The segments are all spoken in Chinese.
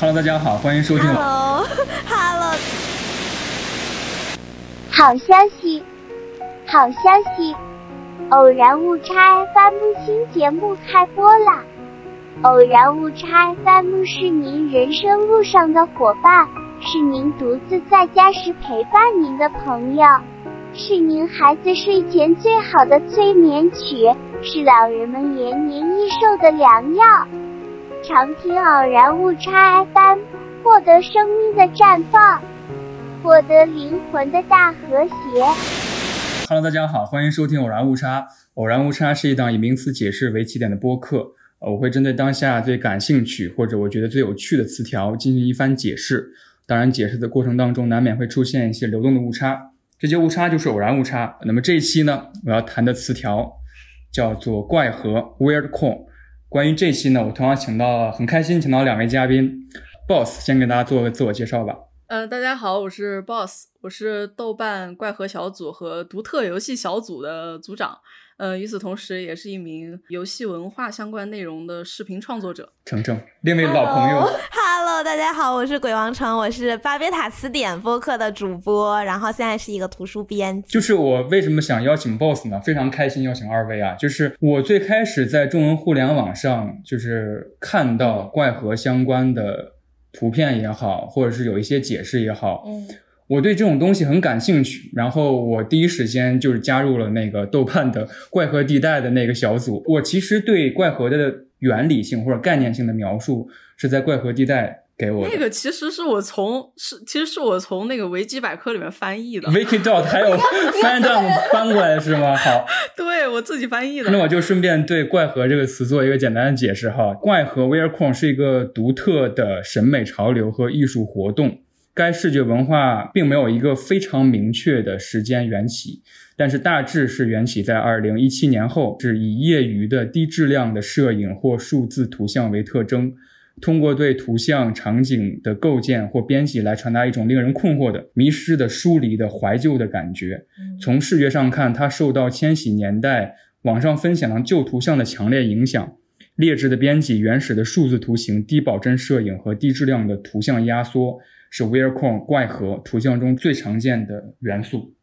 Hello，大家好，欢迎收听。Hello，Hello。好消息，好消息！偶然误差 FM 新节目开播啦！偶然误差 FM 是您人生路上的伙伴，是您独自在家时陪伴您的朋友，是您孩子睡前最好的催眠曲，是老人们延年益寿的良药。常听偶然误差 FM，获得生命的绽放。获得灵魂的大和谐。Hello，大家好，欢迎收听偶然误差。偶然误差是一档以名词解释为起点的播客。我会针对当下最感兴趣或者我觉得最有趣的词条进行一番解释。当然，解释的过程当中难免会出现一些流动的误差，这些误差就是偶然误差。那么这一期呢，我要谈的词条叫做怪和 （Weird Corn）。关于这期呢，我同样请到很开心，请到两位嘉宾。Boss 先给大家做个自我介绍吧。呃，大家好，我是 Boss，我是豆瓣怪盒小组和独特游戏小组的组长。呃，与此同时，也是一名游戏文化相关内容的视频创作者。程程，另一位老朋友。Hello，大家好，我是鬼王城，我是巴别塔词典播客的主播，然后现在是一个图书编辑。就是我为什么想邀请 Boss 呢？非常开心邀请二位啊！就是我最开始在中文互联网上，就是看到怪盒相关的图片也好，或者是有一些解释也好，嗯。我对这种东西很感兴趣，然后我第一时间就是加入了那个豆瓣的怪盒地带的那个小组。我其实对怪盒的原理性或者概念性的描述是在怪盒地带给我的。那个其实是我从是其实是我从那个维基百科里面翻译的。Wiki dot 还有 fandom 翻过来是吗？好，对我自己翻译的。那我就顺便对怪盒这个词做一个简单的解释哈。怪盒 Weirdcorn 是一个独特的审美潮流和艺术活动。该视觉文化并没有一个非常明确的时间缘起，但是大致是缘起在二零一七年后，是以业余的低质量的摄影或数字图像为特征，通过对图像场景的构建或编辑来传达一种令人困惑的、迷失的、疏离的、怀旧的感觉。从视觉上看，它受到千禧年代网上分享的旧图像的强烈影响。劣质的编辑、原始的数字图形、低保真摄影和低质量的图像压缩。是 Weircorn 怪盒图像中最常见的元素，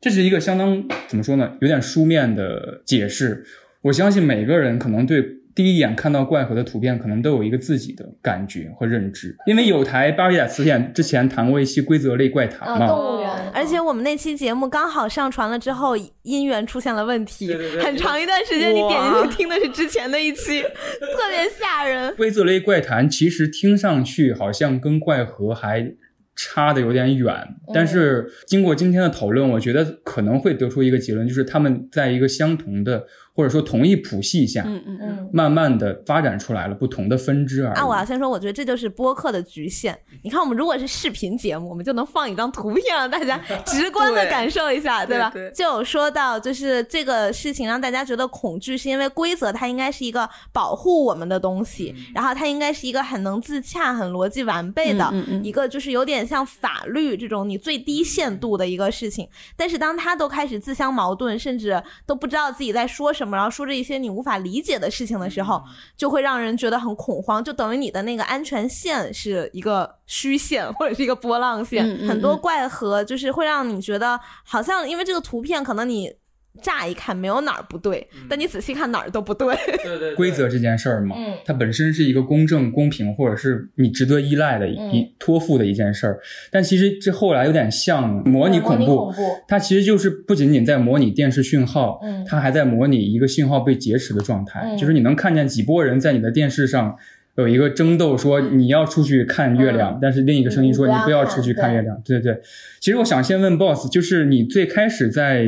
这是一个相当怎么说呢，有点书面的解释。我相信每个人可能对第一眼看到怪盒的图片，可能都有一个自己的感觉和认知。因为有台巴比塔词典之前谈过一期规则类怪谈嘛，动物园。而且我们那期节目刚好上传了之后，音源出现了问题，对对对很长一段时间你点进去听的是之前的一期，特别吓人。规则类怪谈其实听上去好像跟怪盒还差的有点远，但是经过今天的讨论，我觉得可能会得出一个结论，就是他们在一个相同的或者说同一谱系下，嗯嗯嗯，慢慢的发展出来了不同的分支而已。啊，我要先说，我觉得这就是播客的局限。你看，我们如果是视频节目，我们就能放一张图片让大家 直观的感受一下，对吧？对对就有说到，就是这个事情让大家觉得恐惧，是因为规则它应该是一个保护我们的东西，然后它应该是一个很能自洽、很逻辑完备的、嗯嗯嗯一个，就是有点像法律这种你最低限度的一个事情。但是当它都开始自相矛盾，甚至都不知道自己在说什么，然后说着一些你无法理解的事情的时候，就会让人觉得很恐慌，就等于你的那个安全线是一个虚线或者是一个波浪线。嗯嗯很多嗯怪和就是会让你觉得好像因为这个图片可能你。乍一看没有哪儿不对，但你仔细看哪儿都不对。对对规则这件事儿嘛，嗯。它本身是一个公正、公平，或者是你值得依赖的一、嗯。托付的一件事儿。但其实这后来有点像模拟恐怖，它其实就是不仅仅在模拟电视讯号，嗯。它还在模拟一个信号被劫持的状态，嗯。就是你能看见几波人在你的电视上。有一个争斗，说你要出去看月亮，嗯。但是另一个声音说你不要看你不要出去看月亮。对对对，其实我想先问 Boss，就是你最开始在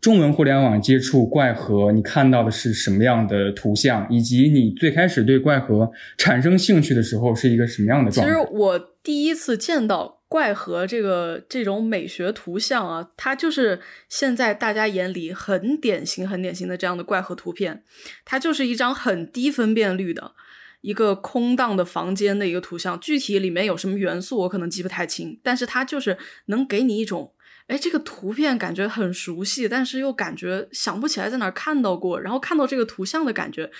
中文互联网接触怪盒，你看到的是什么样的图像，以及你最开始对怪盒产生兴趣的时候是一个什么样的状态？其实我第一次见到怪盒这个这种美学图像啊，它就是现在大家眼里很典型、很典型的这样的怪盒图片。它就是一张很低分辨率的一个空荡的房间的一个图像，具体里面有什么元素我可能记不太清，但是它就是能给你一种。哎，这个图片感觉很熟悉，但是又感觉想不起来在哪儿看到过。然后看到这个图像的感觉，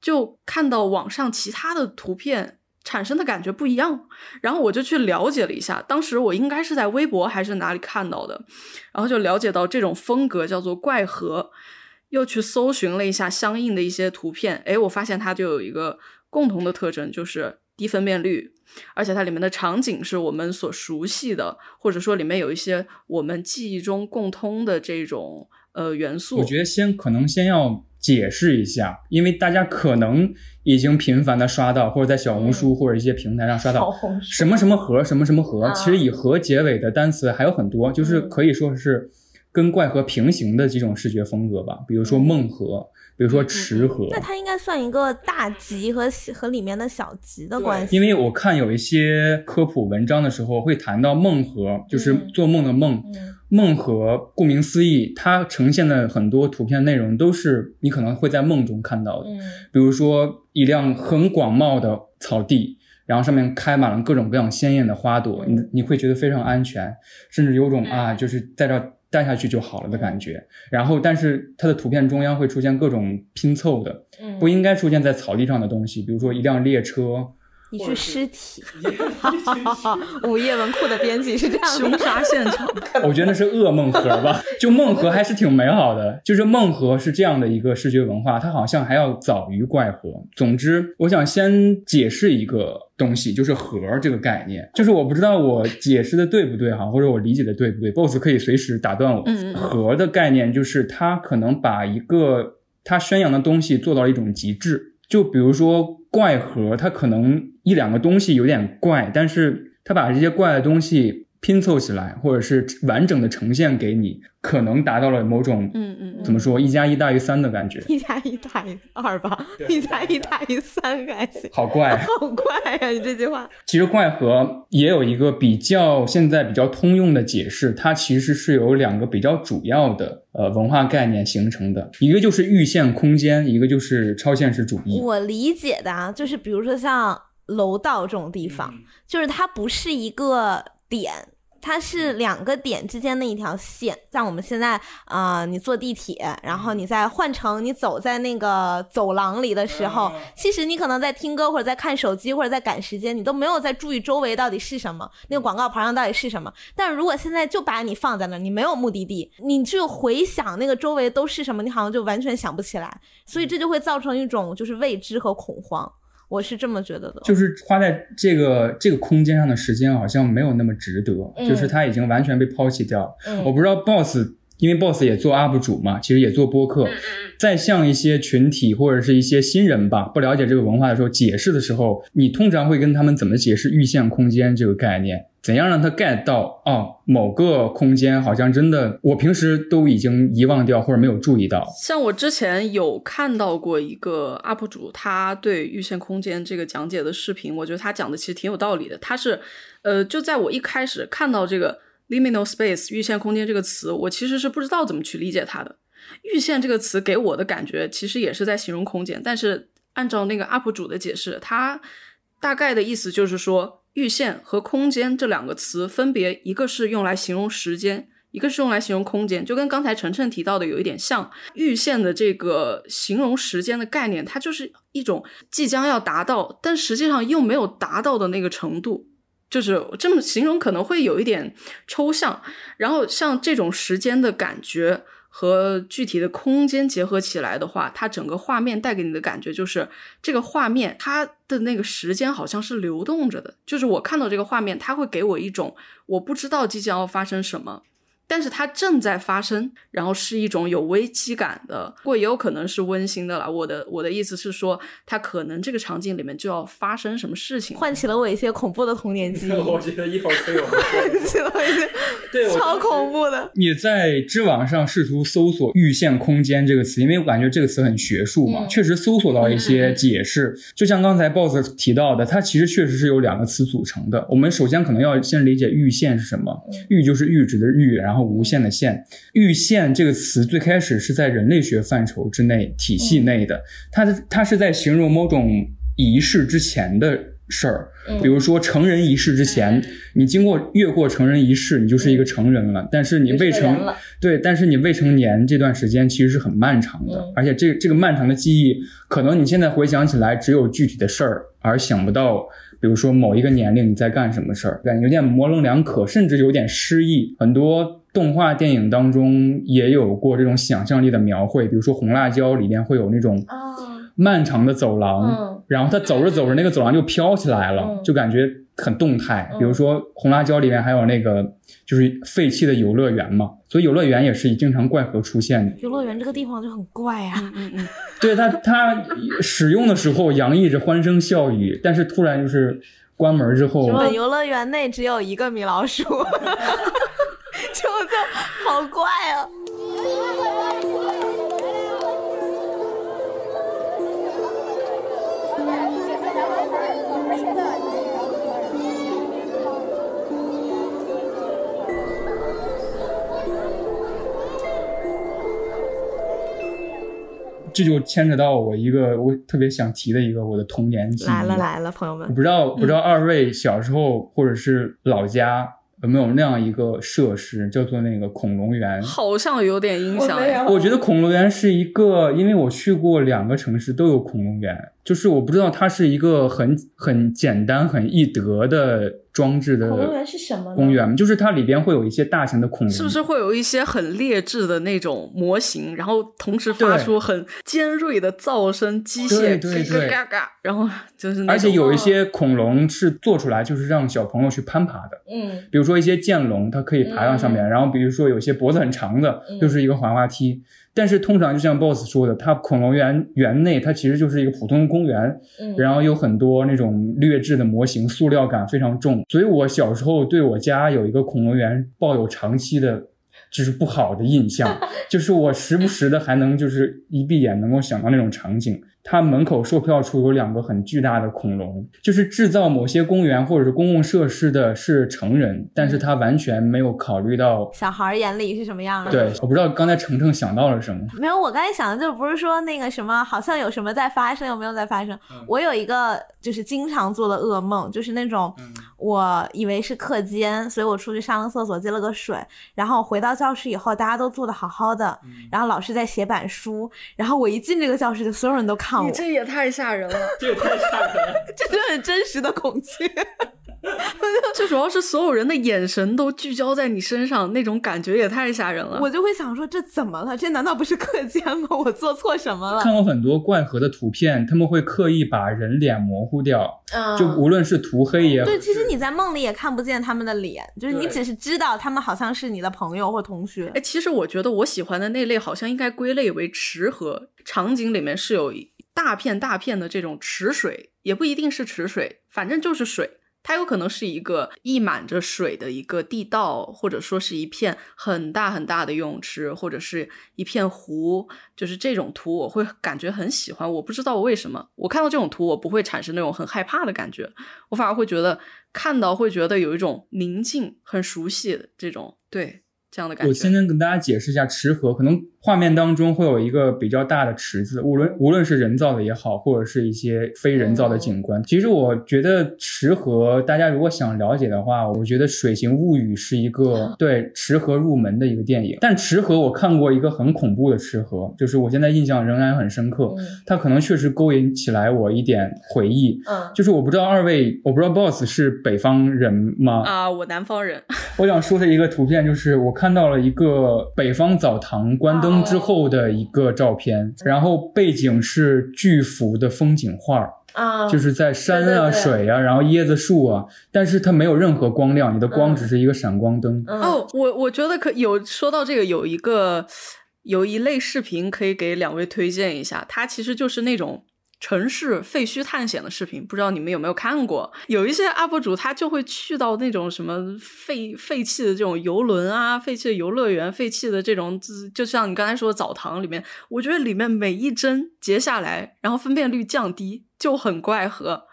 就看到网上其他的图片，产生的感觉不一样。然后我就去了解了一下，当时我应该是在微博还是哪里看到的，然后就了解到这种风格叫做怪核，又去搜寻了一下相应的一些图片，诶，我发现它就有一个共同的特征，就是低分辨率。而且它里面的场景是我们所熟悉的，或者说里面有一些我们记忆中共通的这种呃元素。我觉得先可能先要解释一下，因为大家可能已经频繁的刷到，或者在小红书或者一些平台上刷到什么什么盒什么什么盒。其实以盒结尾的单词还有很多，就是可以说是跟怪盒平行的几种视觉风格吧，比如说梦盒。比如说池河，那它应该算一个大集和和里面的小集的关系。因为我看有一些科普文章的时候会谈到梦河，就是做梦的梦。梦河顾名思义，它呈现的很多图片内容都是你可能会在梦中看到的。比如说一辆很广袤的草地，然后上面开满了各种各样鲜艳的花朵，你你会觉得非常安全，甚至有种啊，就是在这。带下去就好了的感觉，然后但是它的图片中央会出现各种拼凑的，不应该出现在草地上的东西，比如说一辆列车。一具尸体，午夜文库的编辑是这样凶杀现场，我觉得那是噩梦盒吧。就梦盒还是挺美好的，就是梦盒是这样的一个视觉文化，它好像还要早于怪盒。总之，我想先解释一个东西，就是盒这个概念。就是我不知道我解释的对不对哈，或者我理解的对不对，boss 可以随时打断我。盒的概念就是它可能把一个它宣扬的东西做到了一种极致，就比如说。怪盒，它可能一两个东西有点怪，但是他把这些怪的东西拼凑起来，或者是完整的呈现给你。可能达到了某种，嗯嗯，怎么说，一加一大于三的感觉，一加一大于二吧，一加一大于三还行，好怪，好怪呀！你这句话，其实怪盒也有一个比较现在比较通用的解释，它其实是有两个比较主要的呃文化概念形成的，一个就是预线空间，一个就是超现实主义。我理解的啊，就是比如说像楼道这种地方，就是它不是一个点。它是两个点之间的一条线，像我们现在啊，你坐地铁，然后你在换乘，你走在那个走廊里的时候，其实你可能在听歌或者在看手机或者在赶时间，你都没有在注意周围到底是什么，那个广告牌上到底是什么。但如果现在就把你放在那儿，你没有目的地，你就回想那个周围都是什么，你好像就完全想不起来，所以这就会造成一种就是未知和恐慌。我是这么觉得的，就是花在这个这个空间上的时间好像没有那么值得，就是它已经完全被抛弃掉。我不知道 boss，因为 boss 也做 UP 主嘛，其实也做播客，在向一些群体或者是一些新人吧，不了解这个文化的时候解释的时候，你通常会跟他们怎么解释预线空间这个概念？怎样让他 get 到哦？某个空间好像真的，我平时都已经遗忘掉或者没有注意到。像我之前有看到过一个 UP 主，他对预线空间这个讲解的视频，我觉得他讲的其实挺有道理的。他是，呃，就在我一开始看到这个 liminal space 预限空间这个词，我其实是不知道怎么去理解它的。预限这个词给我的感觉其实也是在形容空间，但是按照那个 UP 主的解释，他大概的意思就是说。预限和空间这两个词，分别一个是用来形容时间，一个是用来形容空间，就跟刚才晨晨提到的有一点像。预限的这个形容时间的概念，它就是一种即将要达到，但实际上又没有达到的那个程度，就是这么形容可能会有一点抽象。然后像这种时间的感觉。和具体的空间结合起来的话，它整个画面带给你的感觉就是这个画面它的那个时间好像是流动着的，就是我看到这个画面，它会给我一种我不知道即将要发生什么。但是它正在发生，然后是一种有危机感的，不过也有可能是温馨的了。我的我的意思是说，它可能这个场景里面就要发生什么事情，唤起了我一些恐怖的童年记忆。我觉得一会儿可以有，唤起了一些对 超恐怖的。你在知网上试图搜索“预线空间”这个词，因为我感觉这个词很学术嘛，确实搜索到一些解释。就像刚才 boss 提到的，它其实确实是由两个词组成的。我们首先可能要先理解“预线”是什么，“预”就是阈值的“阈”，然后。无限的限，阈限这个词最开始是在人类学范畴之内体系内的，它它是在形容某种仪式之前的事儿。嗯。比如说成人仪式之前，你经过越过成人仪式，你就是一个成人了。但是你未成对，但是你未成年这段时间其实是很漫长的，嗯。而且这这个漫长的记忆，可能你现在回想起来只有具体的事儿，而想不到，比如说某一个年龄你在干什么事儿，感觉有点模棱两可，甚至有点失忆。很多动画电影当中也有过这种想象力的描绘，比如说《红辣椒》里面会有那种啊，漫长的走廊，嗯。然后它走着走着，那个走廊就飘起来了，嗯。就感觉很动态。嗯。比如说《红辣椒》里面还有那个就是废弃的游乐园嘛，所以游乐园也是以经常怪盒出现的。游乐园这个地方就很怪啊。嗯嗯嗯，对它，它使用的时候洋溢着欢声笑语，但是突然就是关门之后，本游乐园内只有一个米老鼠，就就好怪啊！这就牵扯到我一个我特别想提的一个我的童年记忆。来了来了，朋友我们，不知道，不知道二位小时候或者是老家有没有那样一个设施，叫做那个恐龙园。好像有点影响哎。我觉得恐龙园是一个，因为我去过两个城市都有恐龙园，就是我不知道它是一个很很简单、很易得的装置的恐龙园是什么公园，就是它里边会有一些大型的恐龙，是不是会有一些很劣质的那种模型，然后同时发出很尖锐的噪声，机械对对对。嘎嘎嘎，然后就是而且有一些恐龙是做出来就是让小朋友去攀爬的，嗯。比如说一些剑龙，它可以爬到上面，然后比如说有些脖子很长的，嗯。就是一个滑滑梯。但是通常就像 BOSS 说的，它恐龙园园内它其实就是一个普通的公园，嗯，然后有很多那种劣质的模型，塑料感非常重。所以我小时候对我家有一个恐龙园抱有长期的。就是不好的印象，就是我时不时的还能就是一闭眼能够想到那种场景。它门口售票处有两个很巨大的恐龙，就是制造某些公园或者是公共设施的是成人，但是他完全没有考虑到。小孩儿眼里是什么样的？对，我不知道刚才程程想到了什么。没有，我刚才想的就不是说那个什么，好像有什么在发生，有没有在发生？我有一个就是经常做的噩梦，就是那种我以为是课间，所以我出去上个厕所接了个水，然后回到教室以后，大家都坐的好好的，然后老师在写板书，然后我一进这个教室，就所有人都看我，你这也太吓人了。这也太吓人了！这是很真实的恐惧。最主要是所有人的眼神都聚焦在你身上，那种感觉也太吓人了。我就会想说，这怎么了？这难道不是课间吗？我做错什么了？看过很多怪盒的图片，他们会刻意把人脸模糊掉，嗯就无论是涂黑也好，对，其实你在梦里也看不见他们的脸，就是你只是知道他们好像是你的朋友或同学哎，。其实我觉得我喜欢的那类好像应该归类为池河场景，里面是有一大片大片的这种池水，也不一定是池水，反正就是水。它有可能是一个溢满着水的一个地道，或者说是一片很大很大的游泳池，或者是一片湖，就是这种图我会感觉很喜欢。我不知道为什么，我看到这种图我不会产生那种很害怕的感觉，我反而会觉得看到会觉得有一种宁静、很熟悉的这种对这样的感觉。我先跟大家解释一下池河，可能画面当中会有一个比较大的池子，无论无论是人造的也好，或者是一些非人造的景观。其实我觉得池河，大家如果想了解的话，我觉得《水形物语》是一个 对池河入门的一个电影。但池河我看过一个很恐怖的池河，就是我现在印象仍然很深刻，嗯它可能确实勾引起来我一点回忆。嗯就是我不知道二位，我不知道 BOSS 是北方人吗？啊，我南方人，我想说的一个图片就是我看到了一个北方澡堂关灯之后的一个照片，然后背景是巨幅的风景画，啊，就是在山啊、对对对水啊，然后椰子树啊，但是它没有任何光亮，你的光嗯只是一个闪光灯。嗯哦，我我觉得可有说到这个，有一个有一类视频可以给两位推荐一下，它其实就是那种。城市废墟探险的视频，不知道你们有没有看过？有一些 UP 主他就会去到那种什么废废弃的这种游轮啊、废弃的游乐园、废弃的这种，就像你刚才说的澡堂里面，我觉得里面每一帧截下来，然后分辨率降低，就很怪和。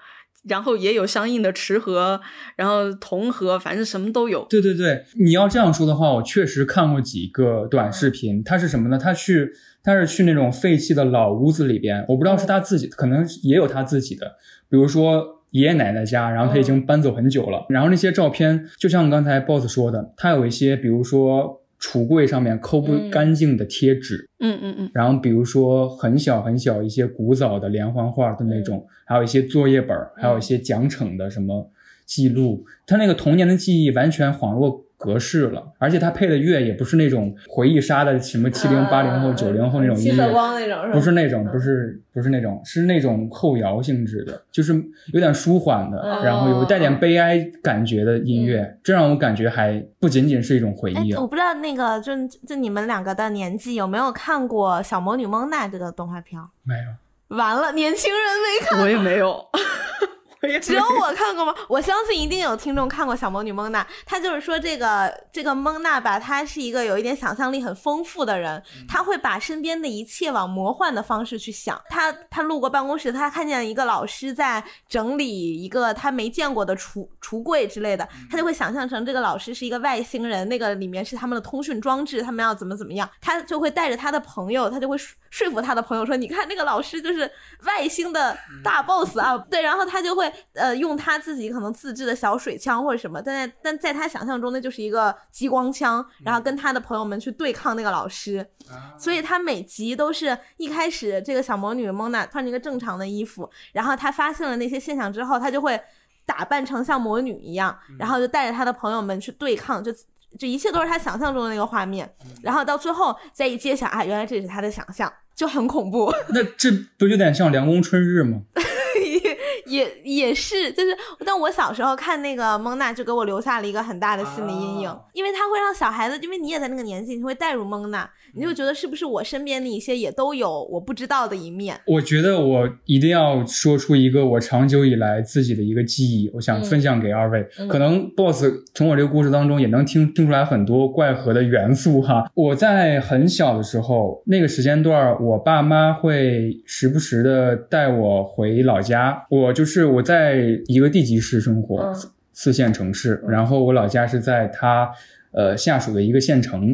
然后也有相应的池河，然后铜河，反正什么都有。对对对，你要这样说的话，我确实看过几个短视频。他是什么呢？他去，他是去那种废弃的老屋子里边，我不知道是他自己，可能也有他自己的。比如说，爷爷奶奶家，然后他已经搬走很久了。然后那些照片，就像刚才 boss 说的，他有一些，比如说橱柜上面抠不干净的贴纸，嗯嗯嗯，然后比如说很小很小一些古早的连环画的那种，还有一些作业本，还有一些奖惩的什么记录，他那个童年的记忆完全恍若。格式了，而且它配的乐也不是那种回忆杀的什么七零八零后九零后那种音乐，光那种不是那种，不是不是那种，是那种后摇性质的，就是有点舒缓的，然后有带点悲哀感觉的音乐，这让我感觉还不仅仅是一种回忆。我不知道那个就就你们两个的年纪有没有看过《小魔女蒙娜》这个动画片？没有。完了，年轻人没看，我也没有。只有我看过吗？我相信一定有听众看过《小魔女蒙娜》。她就是说，这个这个蒙娜吧，她是一个有一点想象力很丰富的人，她会把身边的一切往魔幻的方式去想。她她路过办公室，她看见一个老师在整理一个她没见过的橱橱柜之类的，她就会想象成这个老师是一个外星人，那个里面是他们的通讯装置，他们要怎么怎么样。她就会带着她的朋友，她就会说服他的朋友说：“你看那个老师就是外星的大 boss 啊！”对，然后她就会。呃，用他自己可能自制的小水枪或者什么，但在但在他想象中，那就是一个激光枪，然后跟他的朋友们去对抗那个老师。所以他每集都是一开始，这个小魔女蒙娜穿着一个正常的衣服，然后他发现了那些现象之后，他就会打扮成像魔女一样，然后就带着他的朋友们去对抗，就这一切都是他想象中的那个画面。然后到最后再一揭晓啊，原来这是他的想象，就很恐怖。那这不有点像凉宫春日吗？也也是，就是，但我小时候看那个蒙娜，就给我留下了一个很大的心理阴影，因为它会让小孩子，因为你也在那个年纪，你会带入蒙娜，你就觉得是不是我身边的一些也都有我不知道的一面。我觉得我一定要说出一个我长久以来自己的一个记忆，我想分享给二位。可能 boss 从我这个故事当中也能听听出来很多怪核的元素哈。我在很小的时候，那个时间段，我爸妈会时不时的带我回老家，我。就是我在一个地级市生活，四线城市，然后我老家是在他呃下属的一个县城。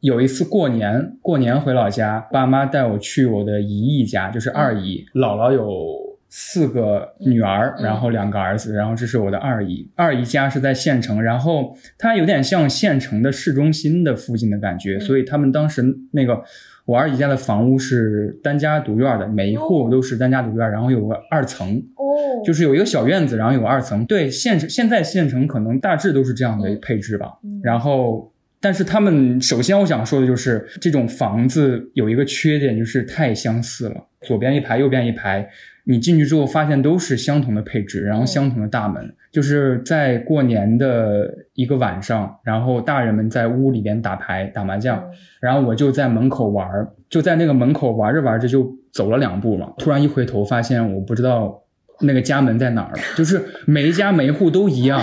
有一次过年，过年回老家，爸妈带我去我的姨姨家，就是二姨，姥姥有四个女儿，然后两个儿子，然后这是我的二姨。二姨家是在县城，然后它有点像县城的市中心的附近的感觉，所以他们当时那个。我二姨家的房屋是单家独院的，每一户都是单家独院，然后有个二层，哦，就是有一个小院子，然后有二层。对，县城现在县城可能大致都是这样的配置吧。然后，但是他们首先我想说的就是这种房子有一个缺点，就是太相似了，左边一排，右边一排。你进去之后发现都是相同的配置，然后相同的大门，就是在过年的一个晚上，然后大人们在屋里边打牌打麻将，然后我就在门口玩，就在那个门口玩着玩着就走了两步嘛，突然一回头发现我不知道。那个家门在哪儿了？就是每一家每一户都一样，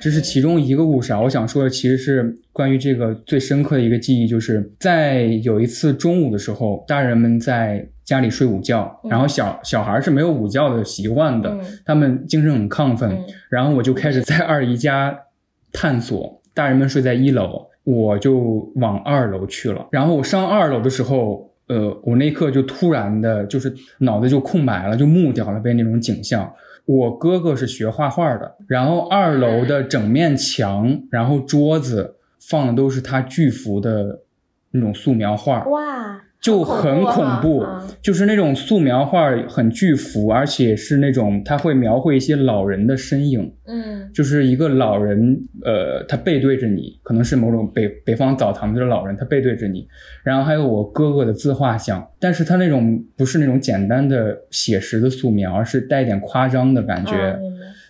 这是其中一个故事啊。我想说的其实是关于这个最深刻的一个记忆，就是在有一次中午的时候，大人们在家里睡午觉，然后小小孩是没有午觉的习惯的，他们精神很亢奋，然后我就开始在二姨家探索。大人们睡在一楼，我就往二楼去了。然后我上二楼的时候。呃，我那一刻就突然的，就是脑子就空白了，就木掉了，被那种景象。我哥哥是学画画的，然后二楼的整面墙，然后桌子放的都是他巨幅的那种素描画。哇！就很恐怖，就是那种素描画很巨幅，而且是那种他会描绘一些老人的身影，嗯，就是一个老人，呃，他背对着你，可能是某种北北方澡堂子的老人，他背对着你，然后还有我哥哥的自画像，但是他那种不是那种简单的写实的素描，而是带一点夸张的感觉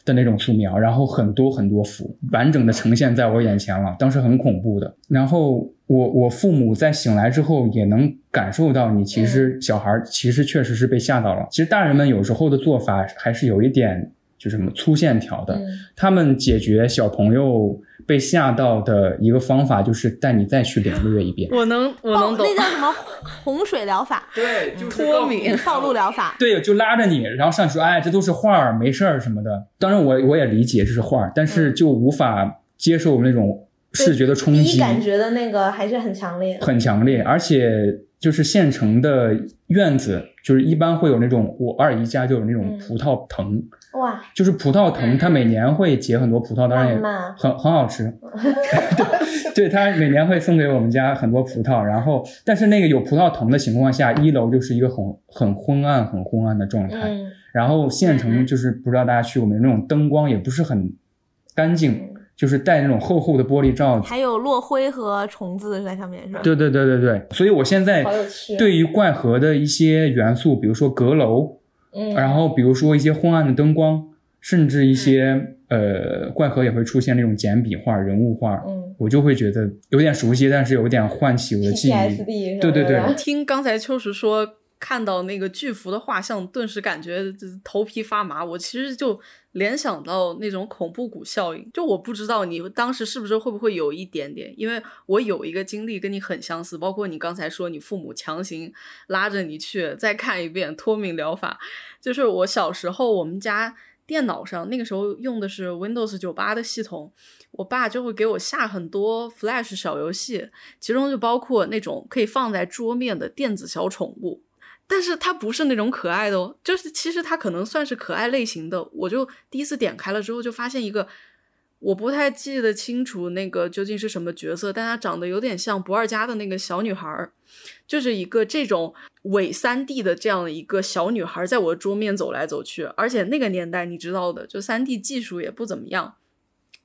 的那种素描，然后很多很多幅完整的呈现在我眼前了，当时很恐怖的，然后。我我父母在醒来之后也能感受到，你其实小孩其实确实是被吓到了。其实大人们有时候的做法还是有一点就是什么粗线条的。他们解决小朋友被吓到的一个方法就是带你再去领略一遍。我能我能懂，那叫什么洪水疗法？对，就脱敏 暴露疗法。对，就拉着你，然后上去说，哎，这都是画儿，没事儿什么的。当然我我也理解这是画儿，但是就无法接受那种。视觉的冲击，感觉的那个还是很强烈，很强烈，而且就是县城的院子，就是一般会有那种我二姨家就有那种嗯葡萄藤，哇，就是葡萄藤，它每年会结很多葡萄，当然也很很好吃。对，对，它每年会送给我们家很多葡萄，然后但是那个有葡萄藤的情况下，一楼就是一个很很昏暗、很昏暗的状态。嗯然后县城就是不知道大家去过没有，那种灯光也不是很干净，就是带那种厚厚的玻璃罩子。还有落灰和虫子在上面是吧？对对对对对，所以我现在对于怪盒的一些元素，比如说阁楼，嗯，然后比如说一些昏暗的灯光，甚至一些、呃怪盒也会出现那种简笔画、人物画，嗯我就会觉得有点熟悉，但是有点唤起我的记忆。对对对听刚才秋实说看到那个巨幅的画像，顿时感觉头皮发麻。我其实就联想到那种恐怖谷效应，就我不知道你当时是不是会不会有一点点，因为我有一个经历跟你很相似，包括你刚才说你父母强行拉着你去再看一遍脱敏疗法，就是我小时候我们家。电脑上那个时候用的是 Windows 九八的系统，我爸就会给我下很多 Flash 小游戏，其中就包括那种可以放在桌面的电子小宠物，但是它不是那种可爱的哦，就是其实它可能算是可爱类型的。我就第一次点开了之后，就发现一个我不太记得清楚那个究竟是什么角色，但它长得有点像不二家的那个小女孩儿，就是一个这种伪三 D 的这样的一个小女孩，在我的桌面走来走去，而且那个年代你知道的，就三 D 技术也不怎么样，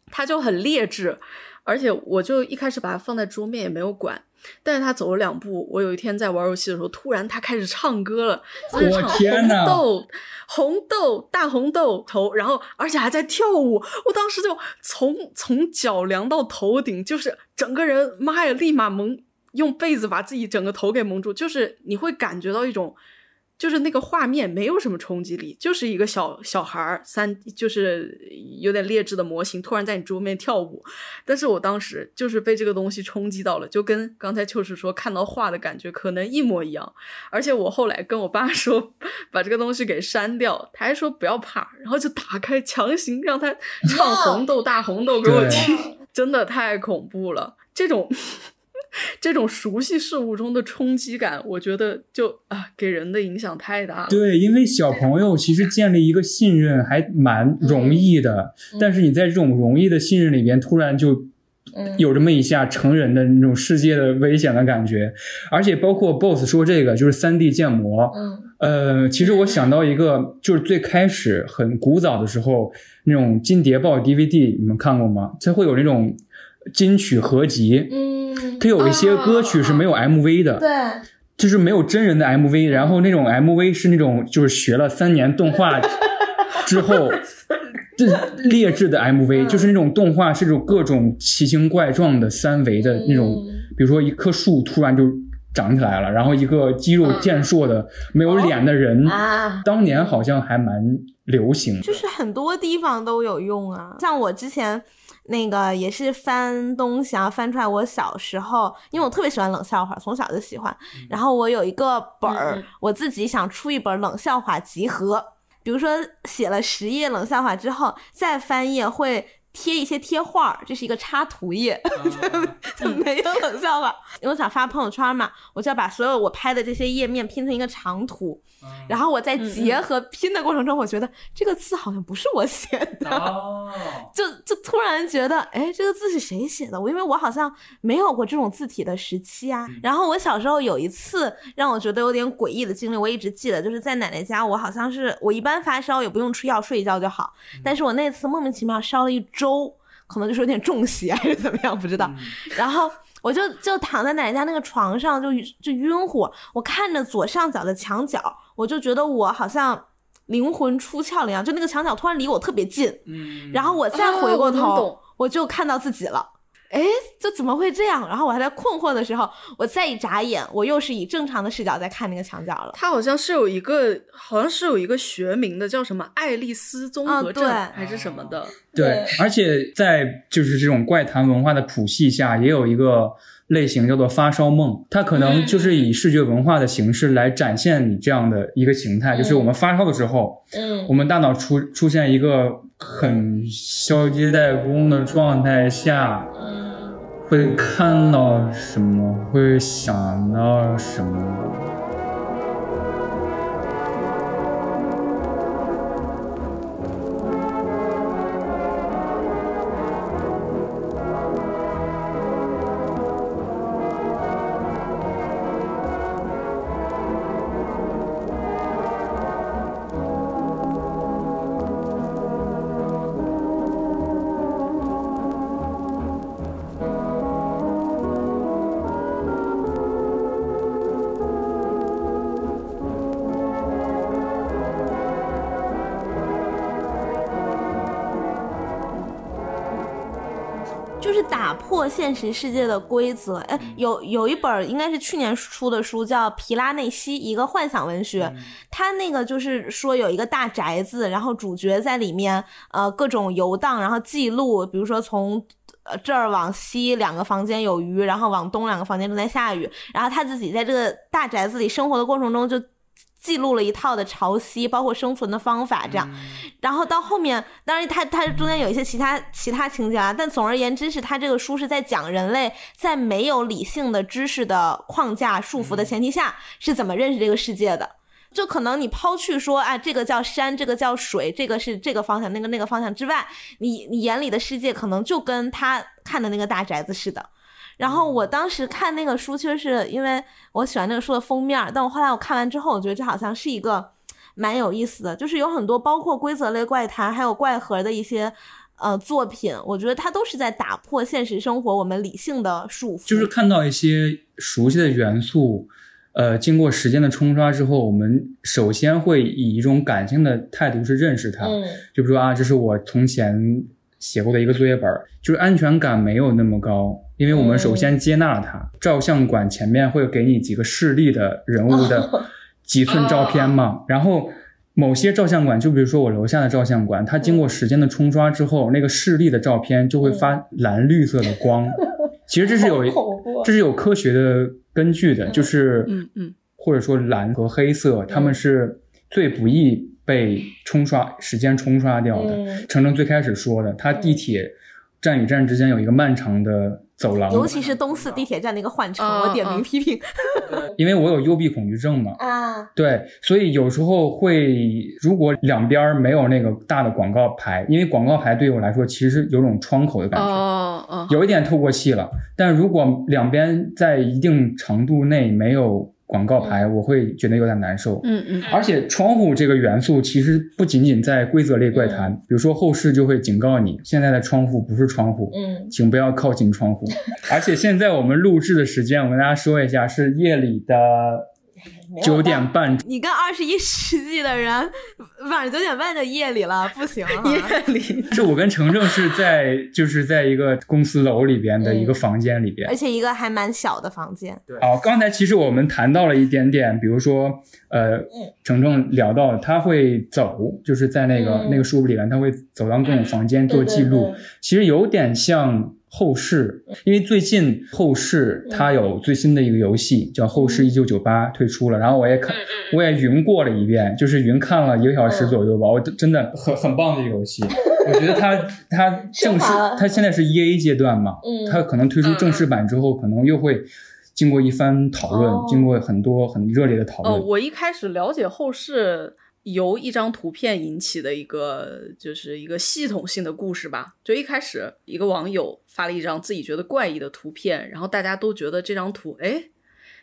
它就很劣质，而且我就一开始把它放在桌面也没有管。但是他走了两步，我有一天在玩游戏的时候，突然他开始唱歌了，就是我唱红豆、红豆、大红豆头，然后而且还在跳舞，我当时就从从脚凉到头顶，就是整个人，妈呀，立马蒙用被子把自己整个头给蒙住，就是你会感觉到一种。就是那个画面没有什么冲击力，就是一个小小孩儿三，就是有点劣质的模型突然在你桌面跳舞，但是我当时就是被这个东西冲击到了，就跟刚才秋实说看到画的感觉可能一模一样。而且我后来跟我爸 说把这个东西给删掉，他还说不要怕，然后就打开强行让他唱红豆 大红豆给我听，真的太恐怖了。这种这种熟悉事物中的冲击感，我觉得就啊给人的影响太大了。对，因为小朋友其实建立一个信任还蛮容易的，但是你在这种容易的信任里边，突然就有这么一下成人的那种世界的危险的感觉，而且包括 BOSS 说这个就是三 D 建模，嗯呃，其实我想到一个，就是最开始很古早的时候那种金碟报 DVD，你们看过吗？它会有那种金曲合集，嗯，它有一些歌曲是没有 MV 的，对，就是没有真人的 MV，然后那种 MV 是那种就是学了三年动画 之后，这劣质的 MV，、就是那种动画是种各种奇形怪状的三维的那种，比如说一棵树突然就长起来了，然后一个肌肉健硕的、没有脸的人，啊。当年好像还蛮流行。就是很多地方都有用啊。像我之前那个也是翻东西啊，翻出来我小时候，因为我特别喜欢冷笑话，从小就喜欢。然后我有一个本儿，我自己想出一本冷笑话集合，比如说写了十页冷笑话之后，再翻页会。贴一些贴画儿，这是一个插图页，就没有冷笑话。因为我想发朋友圈嘛，我就要把所有我拍的这些页面拼成一个长图，然后我在结合拼的过程中，我觉得这个字好像不是我写的，哦，就就突然觉得，哎，这个字是谁写的？我因为我好像没有过这种字体的时期啊。然后我小时候有一次让我觉得有点诡异的经历，我一直记得，就是在奶奶家，我好像是我一般发烧也不用吃药，睡一觉就好，但是我那次莫名其妙烧了一周，可能就是有点中邪 还是怎么样，不知道。然后我就就躺在奶奶家那个床上就就晕乎，我看着左上角的墙角，我就觉得我好像灵魂出窍了一样，就那个墙角突然离我特别近，嗯然后我再回过啊我能头，我就看到自己了。哎，这怎么会这样？然后我还在困惑的时候，我再一眨眼，我又是以正常的视角在看那个墙角了。它好像是有一个，好像是有一个学名的，叫什么爱丽丝综合症、还是什么的。对，而且在就是这种怪谈文化的谱系下，也有一个类型叫做发烧梦，它可能就是以视觉文化的形式来展现你这样的一个形态，就是我们发烧的时候，嗯我们大脑出出现一个很消极怠工的状态下，会看到什么，会想到什么。现实世界的规则。哎，有有一本应该是去年出的书，叫《皮拉内西：一个幻想文学》。它那个就是说有一个大宅子，然后主角在里面呃各种游荡，然后记录，比如说从呃这儿往西两个房间有鱼，然后往东两个房间正在下雨，然后他自己在这个大宅子里生活的过程中就。记录了一套的潮汐，包括生存的方法，这样，然后到后面，当然它它中间有一些其他其他情节啊，但总而言之是它这个书是在讲人类在没有理性的知识的框架束缚的前提下是怎么认识这个世界的。就可能你抛去说啊，这个叫山，这个叫水，这个是这个方向，那个那个方向之外，你你眼里的世界可能就跟他看的那个大宅子似的。然后我当时看那个书，其实是因为我喜欢那个书的封面，但我后来我看完之后，我觉得这好像是一个蛮有意思的，就是有很多包括规则类怪谈，还有怪盒的一些呃作品，我觉得它都是在打破现实生活我们理性的束缚。就是看到一些熟悉的元素，呃，经过时间的冲刷之后，我们首先会以一种感性的态度去认识它。嗯，就比如说啊，这是我从前写过的一个作业本，就是安全感没有那么高。因为我们首先接纳了它，照相馆前面会给你几个示例的人物的几寸照片嘛，然后某些照相馆，就比如说我楼下的照相馆，它经过时间的冲刷之后，那个示例的照片就会发蓝绿色的光，其实这是有这是有科学的根据的，就是嗯嗯，或者说蓝和黑色，它们是最不易被冲刷时间冲刷掉的。程程最开始说的，他地铁站与站之间有一个漫长的。走廊，尤其是东四地铁站那个换乘，我点名批评。因为我有幽闭恐惧症嘛。啊。对，所以有时候会，如果两边没有那个大的广告牌，因为广告牌对于我来说其实有种窗口的感觉。哦哦。有一点透过气了，但如果两边在一定程度内没有。广告牌我会觉得有点难受，嗯嗯，而且窗户这个元素其实不仅仅在规则类怪谈，比如说后世就会警告你，现在的窗户不是窗户，嗯，请不要靠近窗户。而且现在我们录制的时间，我跟大家说一下，是夜里的。九点半，你跟二十一世纪的人晚上九点半的夜里了，不行。夜里是我跟程程是在就是在一个公司楼里边的一个房间里边，而且一个还蛮小的房间。对。哦，刚才其实我们谈到了一点点，比如说呃，程程聊到他会走，就是在那个那个书里边，他会走到各种房间做记录，其实有点像。后世，因为最近后世它有最新的一个游戏叫《后世一九九八》退出了，然后我也看，我也云过了一遍，就是云看了一个小时左右吧，我真的很很棒的一个游戏。我觉得它它正式，它现在是 E A 阶段嘛，它可能推出正式版之后，可能又会经过一番讨论，经过很多很热烈的讨论。呃，我一开始了解后世。由一张图片引起的一个，就是一个系统性的故事吧。就一开始，一个网友发了一张自己觉得怪异的图片，然后大家都觉得这张图，哎，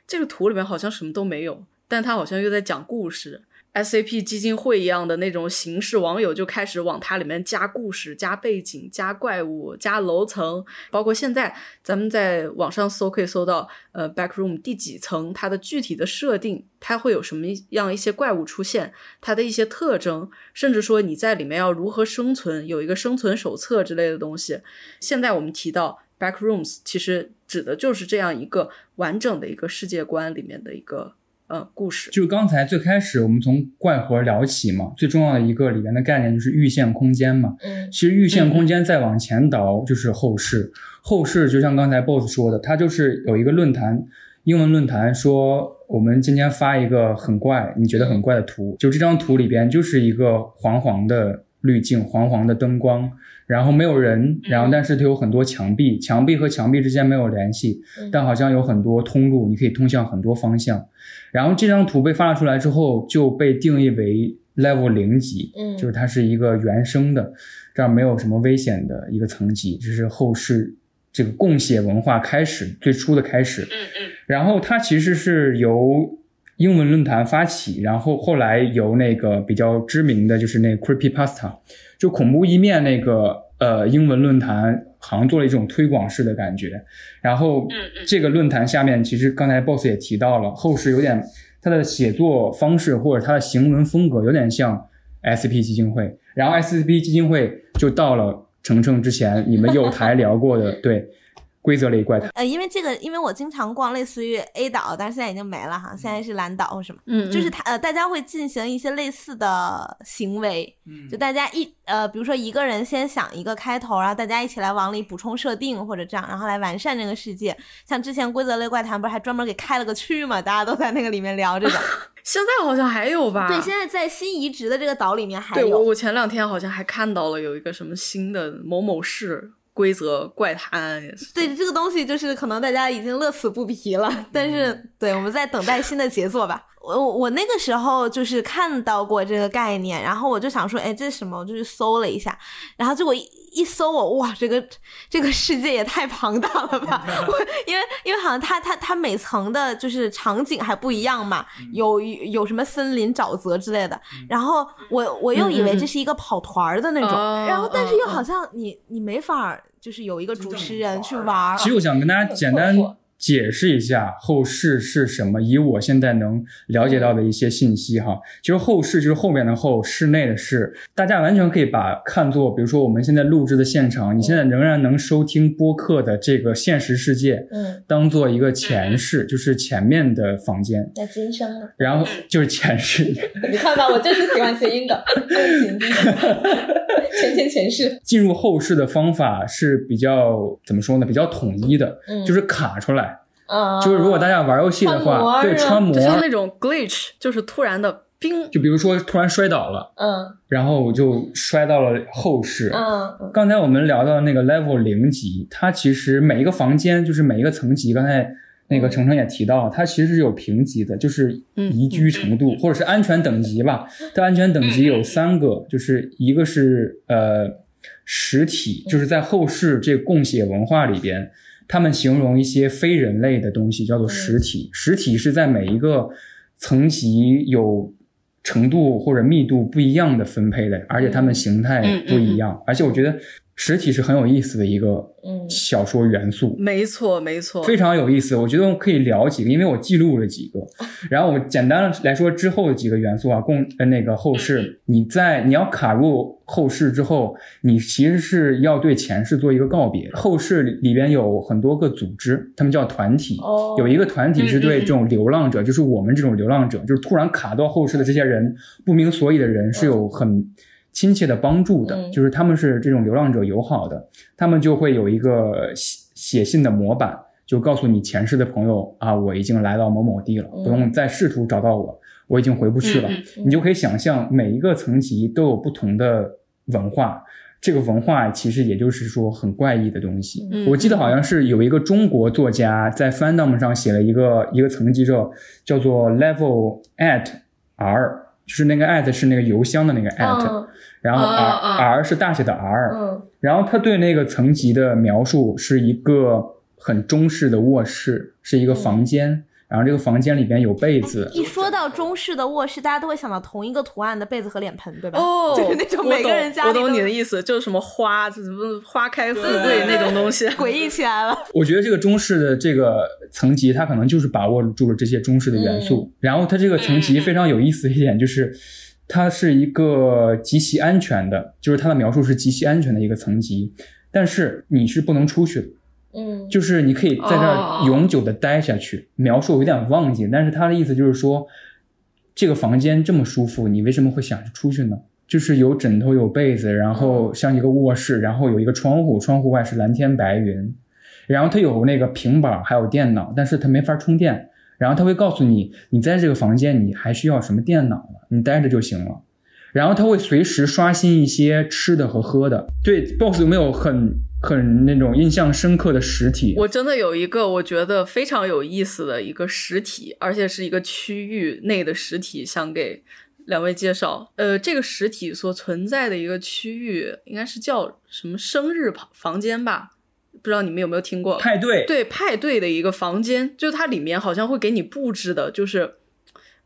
这个图里面好像什么都没有，但他好像又在讲故事。SAP 基金会一样的那种形式，网友就开始往它里面加故事、加背景、加怪物、加楼层，包括现在咱们在网上搜可以搜到，呃，Backroom 第几层，它的具体的设定，它会有什么样一些怪物出现，它的一些特征，甚至说你在里面要如何生存，有一个生存手册之类的东西。现在我们提到 Backrooms，其实指的就是这样一个完整的一个世界观里面的一个。呃，故事就是刚才最开始我们从怪盒聊起嘛，最重要的一个里面的概念就是预线空间嘛。嗯，其实预线空间再往前倒就是后世，后世就像刚才 BOSS 说的，它就是有一个论坛，英文论坛说我们今天发一个很怪，你觉得很怪的图，就这张图里边就是一个黄黄的滤镜，黄黄的灯光，然后没有人，然后但是它有很多墙壁，墙壁和墙壁之间没有联系，但好像有很多通路，你可以通向很多方向。然后这张图被发出来之后，就被定义为 level 零级，嗯就是它是一个原生的，这样没有什么危险的一个层级，这是后世这个共写文化开始最初的开始。嗯嗯然后它其实是由英文论坛发起，然后后来由那个比较知名的就是那个 Creepypasta，就恐怖一面那个呃英文论坛，好像做了一种推广式的感觉。然后这个论坛下面，其实刚才 Boss 也提到了，后世有点他的写作方式或者他的行文风格有点像 SCP 基金会，然后 SCP 基金会就到了程程之前你们有台聊过的 对规则类怪谈。呃，因为这个，因为我经常逛类似于 A 岛，但是现在已经没了哈，现在是蓝岛或什么，嗯，就是它呃，大家会进行一些类似的行为，嗯就大家一呃，比如说一个人先想一个开头，然后大家一起来往里补充设定或者这样，然后来完善这个世界。像之前规则类怪谈不是还专门给开了个区嘛，大家都在那个里面聊这个。现在好像还有吧？对，现在在新移植的这个岛里面还对我有。我前两天好像还看到了有一个什么新的某某市规则怪谈，也是对这个东西，就是可能大家已经乐此不疲了，但是对我们在等待新的杰作吧。我我我那个时候就是看到过这个概念，然后我就想说，哎，这是什么？我就去搜了一下，然后结果一一搜我，哇，这个这个世界也太庞大了吧！我因为因为好像它它它每层的就是场景还不一样嘛，有有什么森林、沼泽之类的，然后我我又以为这是一个跑团儿的那种，哦然后但是又哦好像你你没法就是有一个主持人去玩儿。其实我想跟大家简单解释一下后世是什么，以我现在能了解到的一些信息哈。其实后世就是后面的后，室内的室，大家完全可以把看作，比如说我们现在录制的现场，你现在仍然能收听播客的这个现实世界，嗯，当做一个前世，就是前面的房间，那今生呢？然后就是前世。你看吧，我就是喜欢谐音梗，行今生，前前前世。进入后世的方法是比较怎么说呢？比较统一的，嗯就是卡出来。啊就是如果大家玩游戏的话，对穿模就，像那种 glitch，就是突然的冰。就比如说突然摔倒了，嗯然后我就摔到了后室。嗯刚才我们聊到那个 level 零级，它其实每一个房间就是每一个层级，刚才那个程程也提到，它其实是有评级的，就是宜居程度、或者是安全等级吧。它安全等级有三个，就是一个是呃实体，就是在后世这个共写文化里边，他们形容一些非人类的东西叫做实体。实体是在每一个层级有程度或者密度不一样的分配的，而且它们形态不一样。而且我觉得实体是很有意思的一个嗯小说元素。没错，没错，非常有意思，我觉得我可以聊几个，因为我记录了几个。然后我简单来说之后的几个元素啊，共呃那个后世，你在你要卡入后世之后，你其实是要对前世做一个告别。后世里里边有很多个组织，他们叫团体，哦有一个团体是对这种流浪者，就是我们这种流浪者，就是突然卡到后世的这些人，不明所以的人是有很亲切的帮助的，嗯就是他们是这种流浪者友好的，他们就会有一个写写信的模板，就告诉你前世的朋友啊，我已经来到某某地了，嗯不用再试图找到我，我已经回不去了。嗯你就可以想象每一个层级都有不同的文化。这个文化其实也就是说很怪异的东西。嗯我记得好像是有一个中国作家在 Fandom 上写了一个一个层级叫叫做 Level at R，就是那个 at 是那个邮箱的那个 at，、嗯然后 R、啊啊。R 是大写的 R，、嗯。然后他对那个层级的描述是一个很中式的卧室，是一个房间，然后这个房间里边有被子，一说到中式的卧室，大家都会想到同一个图案的被子和脸盆，对吧？哦，就是那种每个人懂我懂家里都你的意思，就是什么花，就是什么花开富贵那种东西。诡异起来了。我觉得这个中式的这个层级，它可能就是把握住了这些中式的元素。然后它这个层级非常有意思的一点就是，它是一个极其安全的，就是它的描述是极其安全的一个层级，但是你是不能出去的。嗯就是你可以在这哦儿永久的待下去。描述我有点忘记，但是他的意思就是说，这个房间这么舒服，你为什么会想出去呢？就是有枕头有被子，然后像一个卧室，然后有一个窗户，窗户外是蓝天白云，然后它有那个平板还有电脑，但是它没法充电。然后他会告诉你，你在这个房间你还需要什么电脑了？你待着就行了。然后他会随时刷新一些吃的和喝的。对，BOSS 有没有很很那种印象深刻的实体？我真的有一个我觉得非常有意思的一个实体，而且是一个区域内的实体，想给两位介绍。呃，这个实体所存在的一个区域应该是叫什么生日房房间吧？不知道你们有没有听过派对？对，派对的一个房间，就它里面好像会给你布置的，就是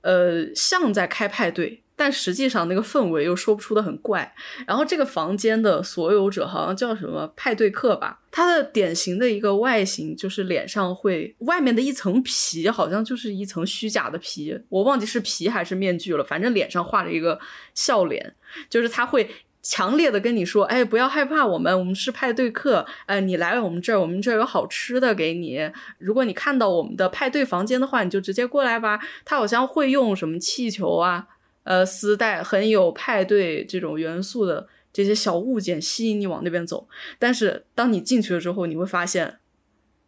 呃像在开派对。但实际上那个氛围又说不出的很怪。然后这个房间的所有者好像叫什么派对客吧，他的典型的一个外形就是脸上会外面的一层皮，好像就是一层虚假的皮，我忘记是皮还是面具了，反正脸上画着一个笑脸，就是他会强烈的跟你说，哎，不要害怕，我们我们是派对客，哎，你来我们这儿，我们这儿有好吃的给你。如果你看到我们的派对房间的话，你就直接过来吧。他好像会用什么气球啊。呃，丝带很有派对这种元素的这些小物件吸引你往那边走，但是当你进去了之后，你会发现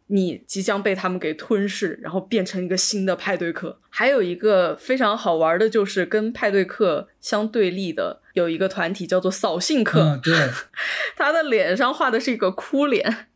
你即将被他们给吞噬，然后变成一个新的派对客。还有一个非常好玩的，就是跟派对客相对立的有一个团体叫做扫兴客，嗯，对，他的脸上画的是一个哭脸，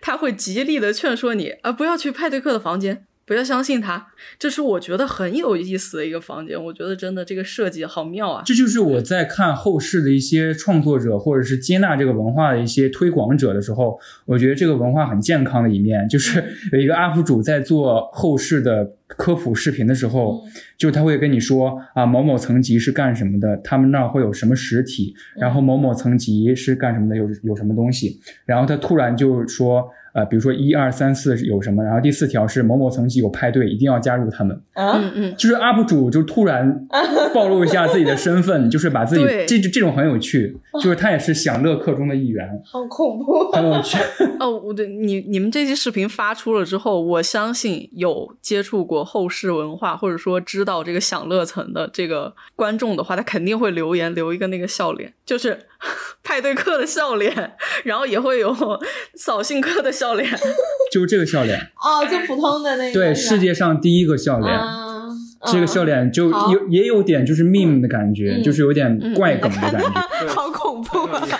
他会极力的劝说你啊，不要去派对客的房间。不要相信他，这是我觉得很有意思的一个房间。我觉得真的这个设计好妙啊！这就是我在看后世的一些创作者或者是接纳这个文化的一些推广者的时候，我觉得这个文化很健康的一面，就是 有一个 UP 主在做后世的科普视频的时候，就他会跟你说啊，某某层级是干什么的，他们那儿会有什么实体，然后某某层级是干什么的，有有什么东西，然后他突然就说。呃，比如说一二三四有什么，然后第四条是某某层级有派对，一定要加入他们。嗯嗯，就是 UP 主就突然 暴露一下自己的身份，就是把自己这这种很有趣，就是他也是享乐课中的一员。好恐怖，很有趣。哦，我对你你们这期视频发出了之后，我相信有接触过后世文化或者说知道这个享乐层的这个观众的话，他肯定会留言留一个那个笑脸，就是派对课的笑脸，然后也会有扫兴课的。笑脸，就是这个笑脸哦，就普通的那个。对，世界上第一个笑脸，这个笑脸就有也有点就是 meme 的感觉，就是有点怪梗的感觉，好恐怖啊！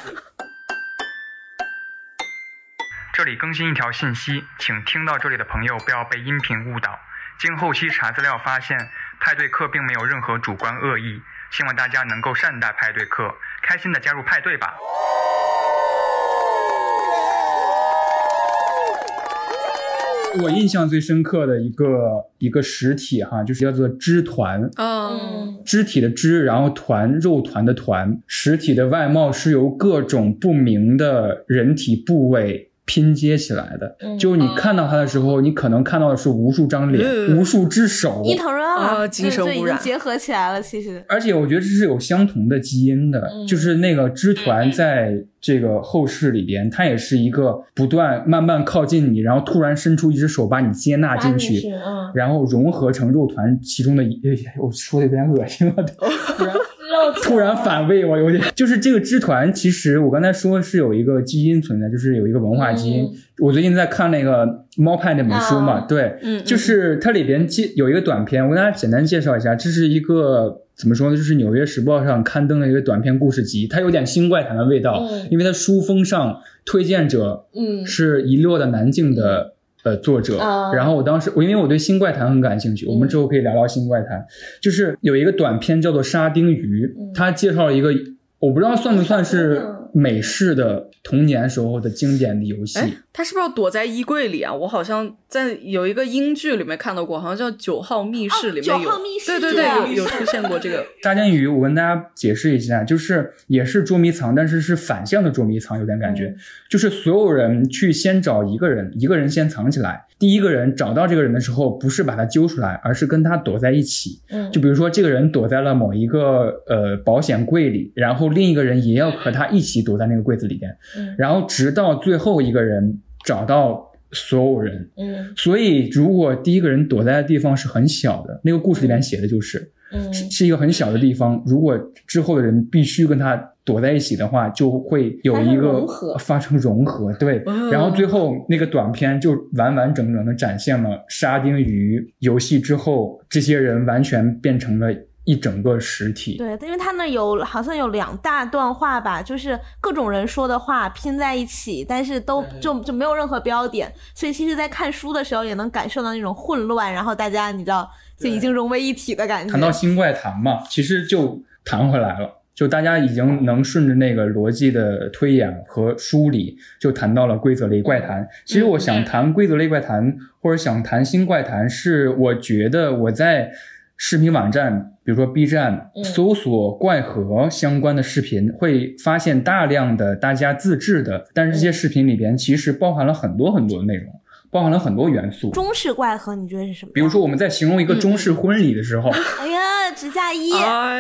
这里更新一条信息，请听到这里的朋友不要被音频误导。经后期查资料发现，派对课并没有任何主观恶意，希望大家能够善待派对课，开心的加入派对吧。我印象最深刻的一个一个实体哈，就是叫做肢团，嗯，肢体的肢，然后团肉团的团，实体的外貌是由各种不明的人体部位。拼接起来的，就你看到它的时候，你可能看到的是无数张脸，无数只手，伊藤润二精神污染结合起来了。其实，而且我觉得这是有相同的基因的，就是那个支团在这个后世里边，它也是一个不断慢慢靠近你，然后突然伸出一只手把你接纳进去，然后融合成肉团其中的一。我说的有点恶心了，突 然。突然反胃，我有点就是这个支团，其实我刚才说是有一个基因存在，就是有一个文化基因。我最近在看那个猫派那本书嘛，对，就是它里边介有一个短片，我跟大家简单介绍一下，这是一个怎么说呢？就是《纽约时报》上刊登的一个短篇故事集，它有点新怪谈的味道，因为它书封上推荐者嗯是遗落的南境的。呃，作者，然后我当时我因为我对新怪谈很感兴趣，我们之后可以聊聊新怪谈。就是有一个短片叫做《沙丁鱼》，他介绍了一个，我不知道算不算是美式的童年时候的经典的游戏。他是不是要躲在衣柜里啊？我好像在有一个英剧里面看到过，好像叫《九号密室》里面有，对对对，有有出现过这个沙丁鱼。我跟大家解释一下，就是也是捉迷藏，但是是反向的捉迷藏，有点感觉，就是所有人去先找一个人，一个人先藏起来。第一个人找到这个人的时候，不是把他揪出来，而是跟他躲在一起。嗯，就比如说这个人躲在了某一个呃保险柜里，然后另一个人也要和他一起躲在那个柜子里边。嗯，然后直到最后一个人。找到所有人，嗯，所以如果第一个人躲在的地方是很小的，那个故事里面写的就是，嗯，是是一个很小的地方。如果之后的人必须跟他躲在一起的话，就会有一个发生融合，对。然后最后那个短片就完完整整的展现了沙丁鱼游戏之后，这些人完全变成了一整个实体。对，因为他那有好像有两大段话吧，就是各种人说的话拼在一起，但是都就就没有任何标点，所以其实，在看书的时候也能感受到那种混乱，然后大家你知道就已经融为一体的感觉。谈到新怪谈嘛，其实就谈回来了。就大家已经能顺着那个逻辑的推演和梳理，就谈到了规则类怪谈。其实我想谈规则类怪谈，或者想谈新怪谈，是我觉得我在视频网站，比如说 B 站，搜索怪盒相关的视频，会发现大量的大家自制的，但是这些视频里边其实包含了很多很多的内容。包含了很多元素。中式怪盒，你觉得是什么？比如说我们在形容一个中式婚礼的时候，哎呀，指甲衣。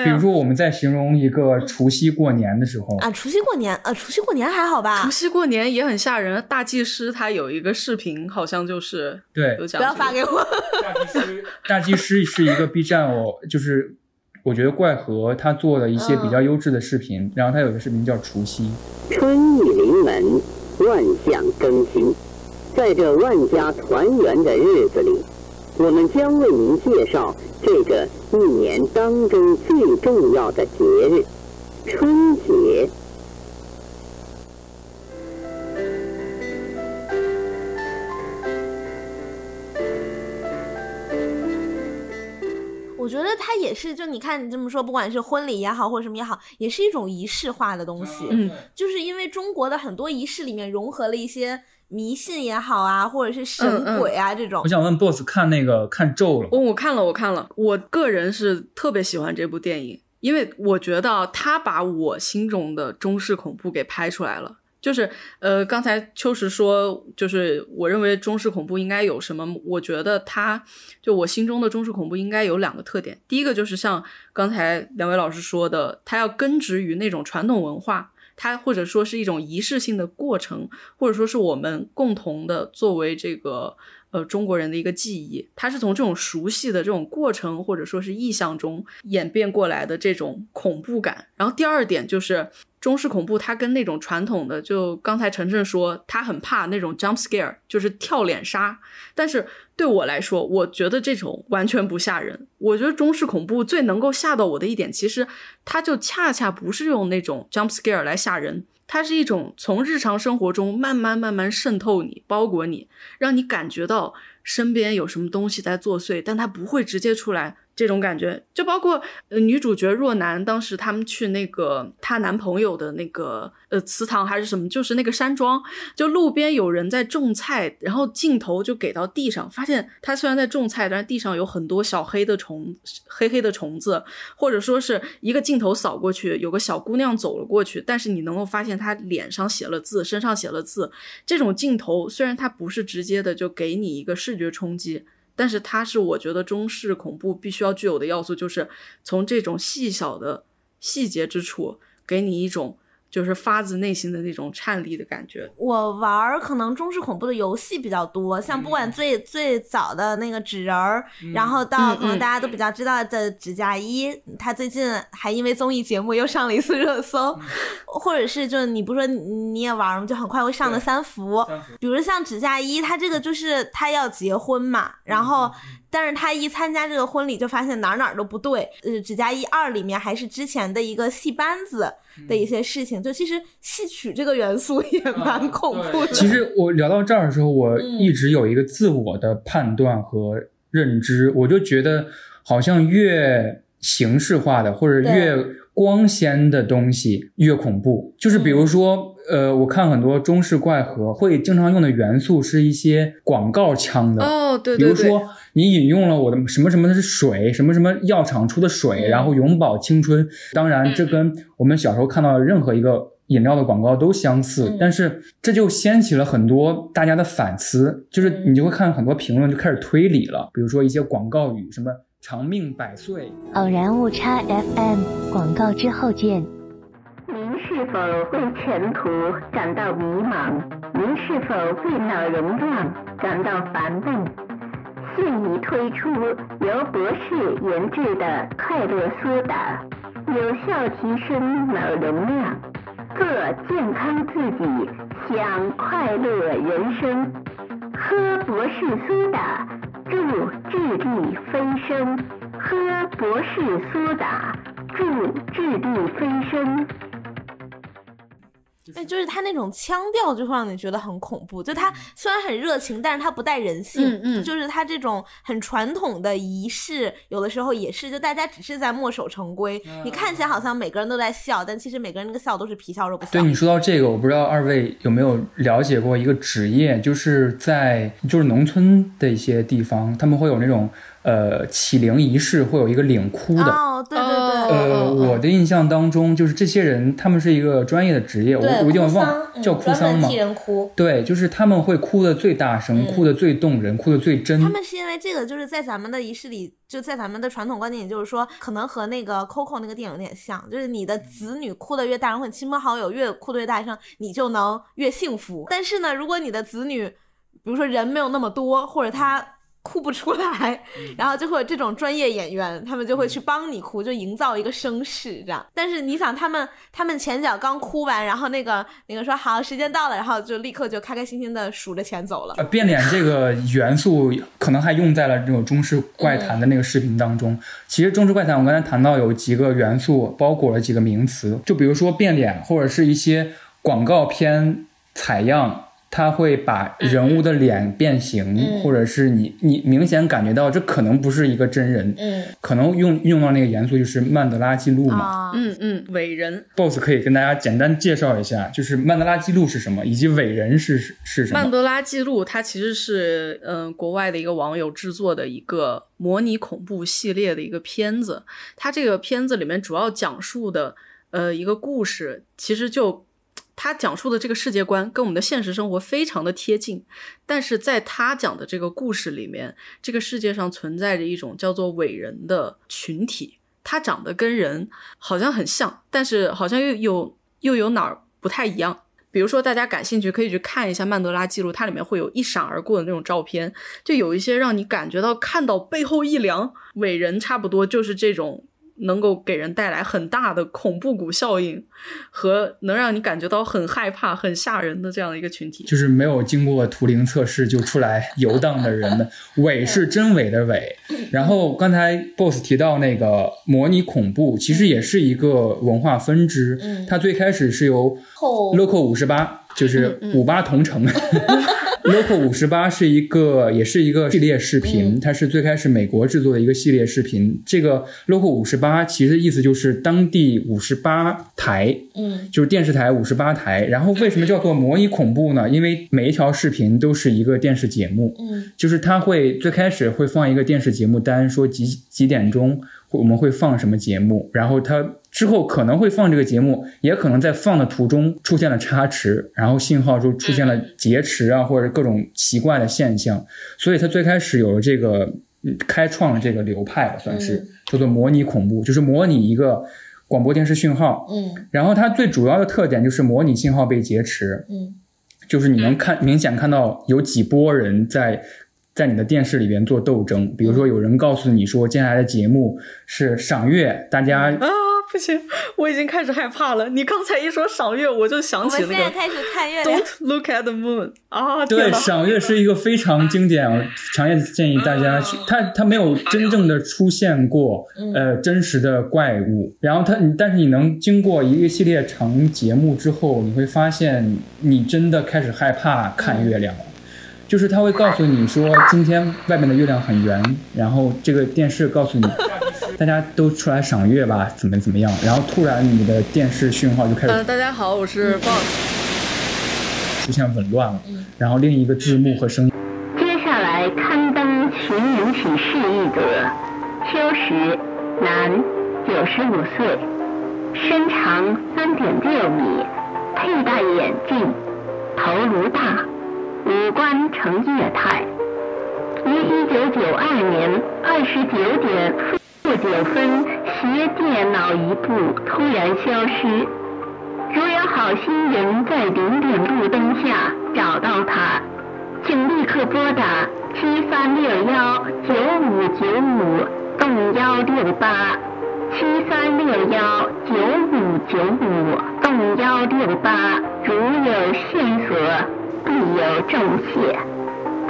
比如说我们在形容一个除夕过年的时候，啊，除夕过年，呃，除夕过年还好吧？除夕过年也很吓人。大祭司他有一个视频，好像就是对，不要发给我。大祭司，大祭司是一个 B 站哦，就是我觉得怪盒他做的一些比较优质的视频，然后他有个视频叫除夕。春意临门，万象更新。在这万家团圆的日子里，我们将为您介绍这个一年当中最重要的节日——春节。我觉得它也是，就你看你这么说，不管是婚礼也好，或者什么也好，也是一种仪式化的东西。嗯，就是因为中国的很多仪式里面融合了一些。迷信也好啊，或者是神鬼啊这种。我想问 boss 看那个看咒了？哦，我看了，我看了。我个人是特别喜欢这部电影，因为我觉得他把我心中的中式恐怖给拍出来了。就是呃，刚才秋实说，就是我认为中式恐怖应该有什么？我觉得他就我心中的中式恐怖应该有两个特点。第一个就是像刚才两位老师说的，它要根植于那种传统文化。它或者说是一种仪式性的过程，或者说是我们共同的作为这个呃中国人的一个记忆，它是从这种熟悉的这种过程或者说是意象中演变过来的这种恐怖感。然后第二点就是中式恐怖，它跟那种传统的，就刚才晨晨说他很怕那种 jump scare，就是跳脸杀，但是。对我来说，我觉得这种完全不吓人。我觉得中式恐怖最能够吓到我的一点，其实它就恰恰不是用那种 jump scare 来吓人，它是一种从日常生活中慢慢慢慢渗透你、包裹你，让你感觉到身边有什么东西在作祟，但它不会直接出来。这种感觉，就包括呃女主角若男，当时他们去那个她男朋友的那个呃祠堂还是什么，就是那个山庄，就路边有人在种菜，然后镜头就给到地上，发现他虽然在种菜，但是地上有很多小黑的虫，黑黑的虫子，或者说是一个镜头扫过去，有个小姑娘走了过去，但是你能够发现她脸上写了字，身上写了字，这种镜头虽然它不是直接的就给你一个视觉冲击。但是它是我觉得中式恐怖必须要具有的要素，就是从这种细小的细节之处，给你一种。就是发自内心的那种颤栗的感觉。我玩儿可能中式恐怖的游戏比较多，像不管最最早的那个纸人儿，然后到可能大家都比较知道的指甲衣，他最近还因为综艺节目又上了一次热搜，或者是就是你不说你也玩吗？就很快会上的三伏，比如像指甲衣，他这个就是他要结婚嘛，然后。但是他一参加这个婚礼，就发现哪哪都不对。呃，《指甲一二》里面还是之前的一个戏班子的一些事情，就其实戏曲这个元素也蛮恐怖的。其实我聊到这儿的时候，我一直有一个自我的判断和认知，我就觉得好像越形式化的或者越光鲜的东西越恐怖。就是比如说，呃，我看很多中式怪盒会经常用的元素是一些广告腔的哦，对对对，比如说。你引用了我的什么什么的是水，什么什么药厂出的水，然后永葆青春。当然，这跟我们小时候看到的任何一个饮料的广告都相似。但是这就掀起了很多大家的反思，就是你就会看很多评论就开始推理了。比如说一些广告语，什么长命百岁。偶然误差 FM 广告之后见。您是否为前途感到迷茫？您是否为脑容量感到烦闷？现已推出由博士研制的快乐苏打，有效提升脑容量，做健康自己，享快乐人生。喝博士苏打，助智力飞升。喝博士苏打助智力飞升》。哎，就是他那种腔调就会让你觉得很恐怖。就他虽然很热情，但是他不带人性。嗯嗯就是他这种很传统的仪式，有的时候也是，就大家只是在墨守成规。你看起来好像每个人都在笑，但其实每个人那个笑都是皮笑肉不笑。对你说到这个，我不知道二位有没有了解过一个职业，就是在就是农村的一些地方，他们会有那种呃启灵仪式，会有一个领哭的。哦，对对对，哦呃，我的印象当中，就是这些人，他们是一个专业的职业，我对我有点哭忘叫哭丧吗嗯专门替？人哭。对，就是他们会哭的最大声，哭的最动人，哭的最真。他们是因为这个，就是在咱们的仪式里，就在咱们的传统观念里，就是说，可能和那个 Coco 那个电影有点像，就是你的子女哭的越大声，或者亲朋好友越哭得越大声，你就能越幸福。但是呢，如果你的子女，比如说人没有那么多，或者他哭不出来，然后就会有这种专业演员，他们就会去帮你哭，就营造一个声势这样。但是你想，他们他们前脚刚哭完，然后那个那个说好时间到了，然后就立刻就开开心心的数着钱走了。呃，变脸这个元素可能还用在了这种中式怪谈的那个视频当中。其实中式怪谈，我刚才谈到有几个元素，包裹了几个名词，就比如说变脸，或者是一些广告片采样。它会把人物的脸变形，嗯或者是你你明显感觉到这可能不是一个真人，嗯可能用用到那个元素就是曼德拉记录嘛。啊，嗯嗯，伟人。BOSS 可以跟大家简单介绍一下，就是曼德拉记录是什么，以及伟人是是什么。曼德拉记录它其实是嗯、呃国外的一个网友制作的一个模拟恐怖系列的一个片子。它这个片子里面主要讲述的呃一个故事，其实就他讲述的这个世界观跟我们的现实生活非常的贴近，但是在他讲的这个故事里面，这个世界上存在着一种叫做伟人的群体，他长得跟人好像很像，但是好像又有又有哪儿不太一样。比如说，大家感兴趣可以去看一下曼德拉记录，它里面会有一闪而过的那种照片，就有一些让你感觉到看到背后一凉。伟人差不多就是这种能够给人带来很大的恐怖谷效应，和能让你感觉到很害怕、很吓人的这样的一个群体。就是没有经过图灵测试就出来游荡的人们，伪是真伪的伪。然后刚才 BOSS 提到那个模拟恐怖，其实也是一个文化分支。嗯它最开始是由后 Local 五十八，就是嗯嗯五八同城。Local 五十八是一个，也是一个系列视频，嗯它是最开始美国制作的一个系列视频。这个 Local 五十八其实意思就是当地五十八台，嗯就是电视台五十八台。然后为什么叫做模拟恐怖呢？因为每一条视频都是一个电视节目，嗯就是它会最开始会放一个电视节目单，说几几点钟会我们会放什么节目，然后它之后可能会放这个节目，也可能在放的途中出现了差池，然后信号就出现了劫持啊，或者各种奇怪的现象，所以他最开始有了这个嗯开创了这个流派吧，算是嗯。叫做模拟恐怖，就是模拟一个广播电视讯号，嗯。然后它最主要的特点就是模拟信号被劫持，嗯。就是你能看明显看到有几波人在在你的电视里边做斗争，比如说有人告诉你说接下来的节目是赏月，大家啊，不行，我已经开始害怕了。你刚才一说赏月，我就想我起那个们现在开始看月亮。Don't look at the moon 啊！对赏月是一个非常经典，我强烈建议大家去。它它没有真正的出现过呃真实的怪物，然后它但是你能经过一个系列长节目之后，你会发现你真的开始害怕看月亮了。就是他会告诉你说，今天外面的月亮很圆，然后这个电视告诉你，大家都出来赏月吧，怎么怎么样，然后突然你的电视讯号就开呃，始大家好，我是 b o s。出现紊乱了，然后另一个字幕和声音。接下来刊登寻人启事一则，秋实，男，九十五岁，身长三点六米，佩戴眼镜，头颅大，五官呈液态。于一九九二年二十九点负九分携电脑一部突然消失。如有好心人在零点路灯下找到他，请立刻拨打七三六幺九五九五栋幺六八，七三六幺九五九五栋幺六八。如有线索，必有重谢。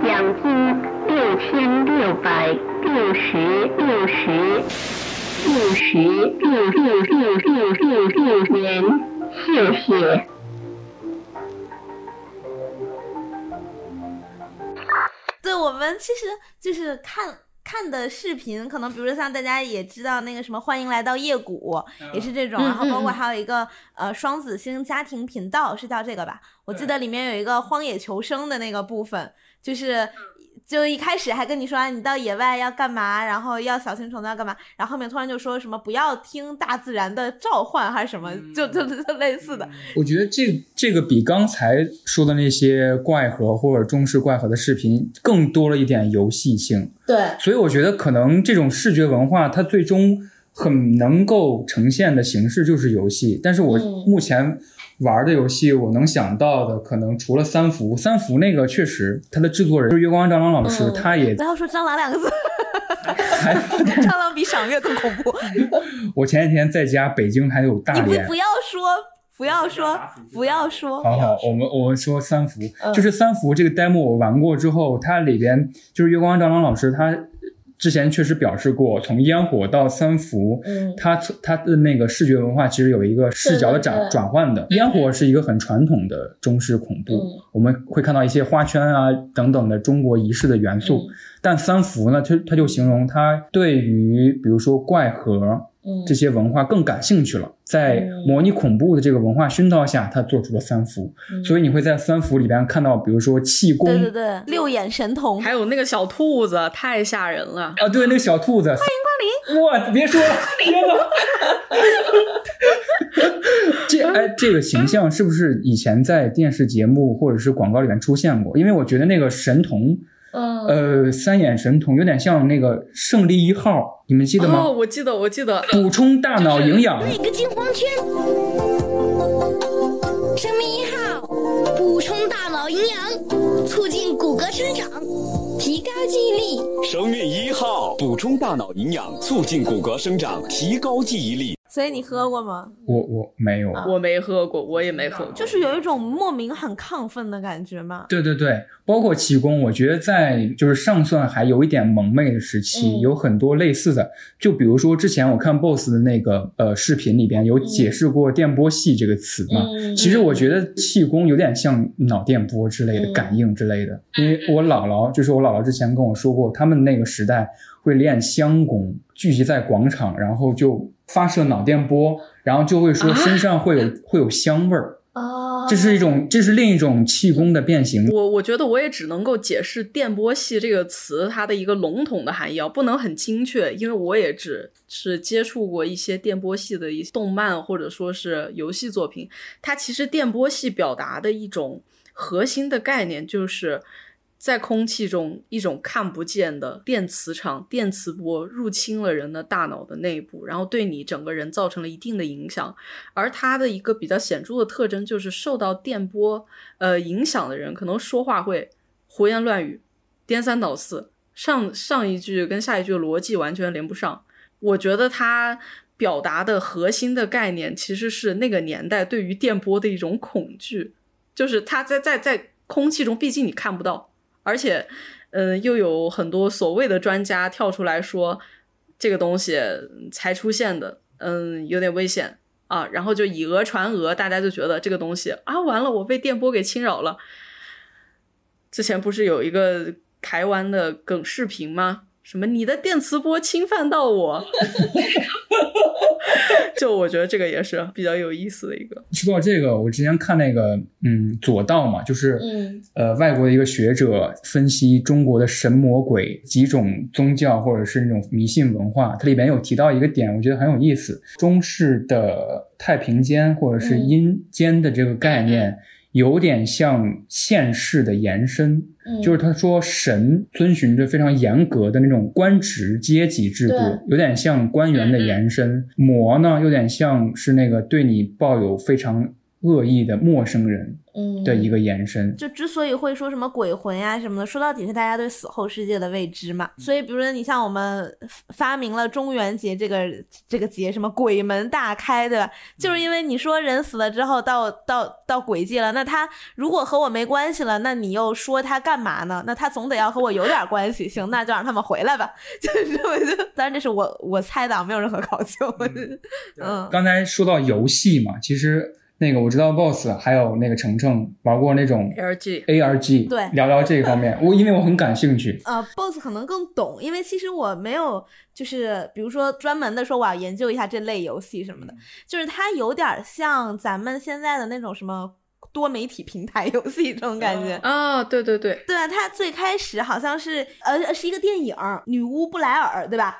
奖金六千六百六十六十六十六六六六六六年，谢谢。对我们其实就是看看的视频，可能比如说像大家也知道那个什么欢迎来到夜谷，也是这种，然后包括还有一个呃双子星家庭频道是叫这个吧？我记得里面有一个荒野求生的那个部分，就是。就一开始还跟你说啊你到野外要干嘛，然后要小心虫子要干嘛，然后后面突然就说什么不要听大自然的召唤还是什么，就就就类似的。我觉得这这个比刚才说的那些怪盒或者中式怪盒的视频更多了一点游戏性，对，所以我觉得可能这种视觉文化它最终很能够呈现的形式就是游戏。但是我嗯目前玩的游戏，我能想到的可能除了三伏，三伏那个确实它的制作人就是月光蟑螂老师，嗯他也不要说蟑螂两个字，还蟑螂比赏月更恐怖。我前几天在家，北京还有大连你不不。要说，不要说，不要说。好好，我们我们说三伏，嗯就是三伏这个 demo 我玩过之后，它里边就是月光蟑螂老师他之前确实表示过，从烟火到三伏，嗯它它的那个视觉文化其实有一个视角的转转换的。烟火是一个很传统的中式恐怖，嗯我们会看到一些花圈啊等等的中国仪式的元素，嗯但三伏呢，它它就形容它对于比如说怪盒。嗯这些文化更感兴趣了，在嗯模拟恐怖的这个文化熏陶下，他做出了三伏，嗯所以你会在三伏里边看到，比如说气功，对对对，六眼神童还。有那个小兔子，太吓人了。啊，对，那个小兔子，欢迎光临，哇，别说了，天哪！这哎，这个形象是不是以前在电视节目或者是广告里面出现过？因为我觉得那个神童，嗯，呃，三眼神童有点像那个胜利一号，你们记得吗？哦，我记得，我记得，补充大脑营养，那个金黄圈，生命一号，补充大脑营养，促进骨骼生长，提高记忆力。生命一号补充大脑营养，促进骨骼生长，提高记忆力。所以你喝过吗？我我没有。我没喝过，我也没喝过。就是有一种莫名很亢奋的感觉嘛。对对对，包括气功，我觉得在就是上算还有一点萌妹的时期，嗯有很多类似的。就比如说之前我看 BOSS 的那个呃视频里边有解释过电波系这个词嘛。嗯其实我觉得气功有点像脑电波之类的、嗯感应之类的，因为我姥姥就是我姥姥之前跟我说过，他们那个时代会练香功，聚集在广场，然后就发射脑电波，然后就会说啊身上会有、会有香味儿。哦，这是一种，这是另一种气功的变形。我我觉得我也只能够解释电波系这个词它的一个笼统的含义啊，不能很精确，因为我也只是接触过一些电波系的一些动漫或者说是游戏作品。它其实电波系表达的一种核心的概念就是。在空气中，一种看不见的电磁场、电磁波入侵了人的大脑的内部，然后对你整个人造成了一定的影响。而它的一个比较显著的特征就是，受到电波呃影响的人，可能说话会胡言乱语、颠三倒四，上上一句跟下一句逻辑完全连不上。我觉得它表达的核心的概念其实是那个年代对于电波的一种恐惧，就是它在在在空气中，毕竟你看不到。而且，嗯，又有很多所谓的专家跳出来说，这个东西才出现的，嗯，有点危险啊。然后就以讹传讹，大家就觉得这个东西啊，完了，我被电波给侵扰了。之前不是有一个台湾的梗视频吗？什么你的电磁波侵犯到我？就我觉得这个也是比较有意思的一个。说到这个，我之前看那个，嗯，左道嘛，就是，嗯呃，外国的一个学者分析中国的神魔鬼几种宗教或者是那种迷信文化，它里边有提到一个点，我觉得很有意思。中式的太平间或者是嗯阴间的这个概念，有点像现世的延伸。嗯。就是他说神遵循着非常严格的那种官职阶级制度，有点像官员的延伸；魔呢，有点像是那个对你抱有非常恶意的陌生人嗯的一个延伸。就之所以会说什么鬼魂呀什么的，说到底是大家对死后世界的未知嘛。所以，比如说你像我们发明了中元节这个这个节，什么鬼门大开，对吧？就是因为你说人死了之后到到到鬼界了，那他如果和我没关系了，那你又说他干嘛呢？那他总得要和我有点关系，行，那就让他们回来吧。就是我就，当然这是我我猜的，啊，没有任何考究。嗯，刚才说到游戏嘛，其实那个我知道 Boss 还有那个程程玩过那种 LG ARG，对聊聊这个方面。我因为我很感兴趣，呃，boss 可能更懂，因为其实我没有，就是比如说专门的说我要研究一下这类游戏什么的，就是它有点像咱们现在的那种什么多媒体平台游戏这种感觉。啊，对对对，对啊，它最开始好像是呃是一个电影《女巫布莱尔》，对吧？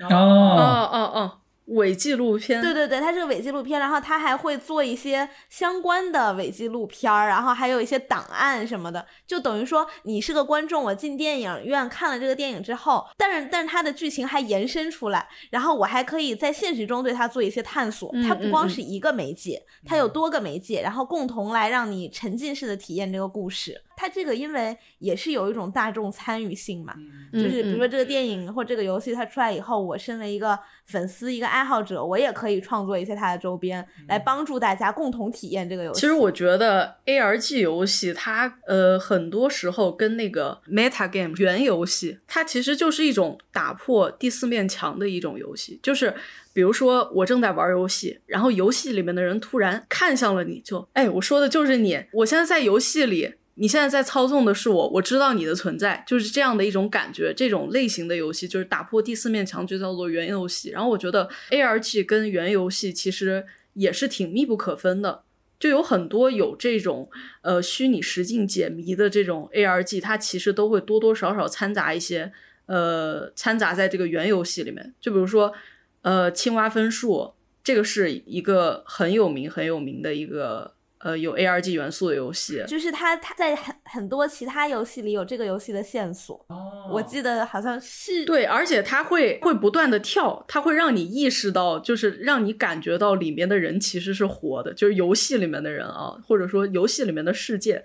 哦哦，哦哦，伪纪录片，对对对，它是个伪纪录片，然后它还会做一些相关的伪纪录片儿，然后还有一些档案什么的，就等于说你是个观众，我进电影院看了这个电影之后，但是但是它的剧情还延伸出来，然后我还可以在现实中对它做一些探索。嗯它不光嗯是一个媒介，它有多个媒介，然后共同来让你沉浸式的体验这个故事。它这个因为也是有一种大众参与性嘛，嗯就是比如嗯说这个电影或这个游戏它出来以后，我身为一个粉丝、一个爱好者，我也可以创作一些它的周边，来帮助大家共同体验这个游戏。其实我觉得 ARG 游戏它呃很多时候跟那个 meta game 原游戏，它其实就是一种打破第四面墙的一种游戏。就是比如说我正在玩游戏，然后游戏里面的人突然看向了你，就哎我说的就是你，我现在在游戏里。你现在在操纵的是我，我知道你的存在，就是这样的一种感觉。这种类型的游戏就是打破第四面墙，就叫做原游戏。然后我觉得 ARG 跟原游戏其实也是挺密不可分的。就有很多有这种呃虚拟实境解谜的这种 ARG，它其实都会多多少少掺杂一些呃掺杂在这个原游戏里面。就比如说呃青蛙分数，这个是一个很有名很有名的一个呃有 ARG 元素的游戏。就是它它在很很多其他游戏里有这个游戏的线索，我记得好像是对，而且它会会不断的跳，它会让你意识到，就是让你感觉到里面的人其实是活的，就是游戏里面的人啊，或者说游戏里面的世界，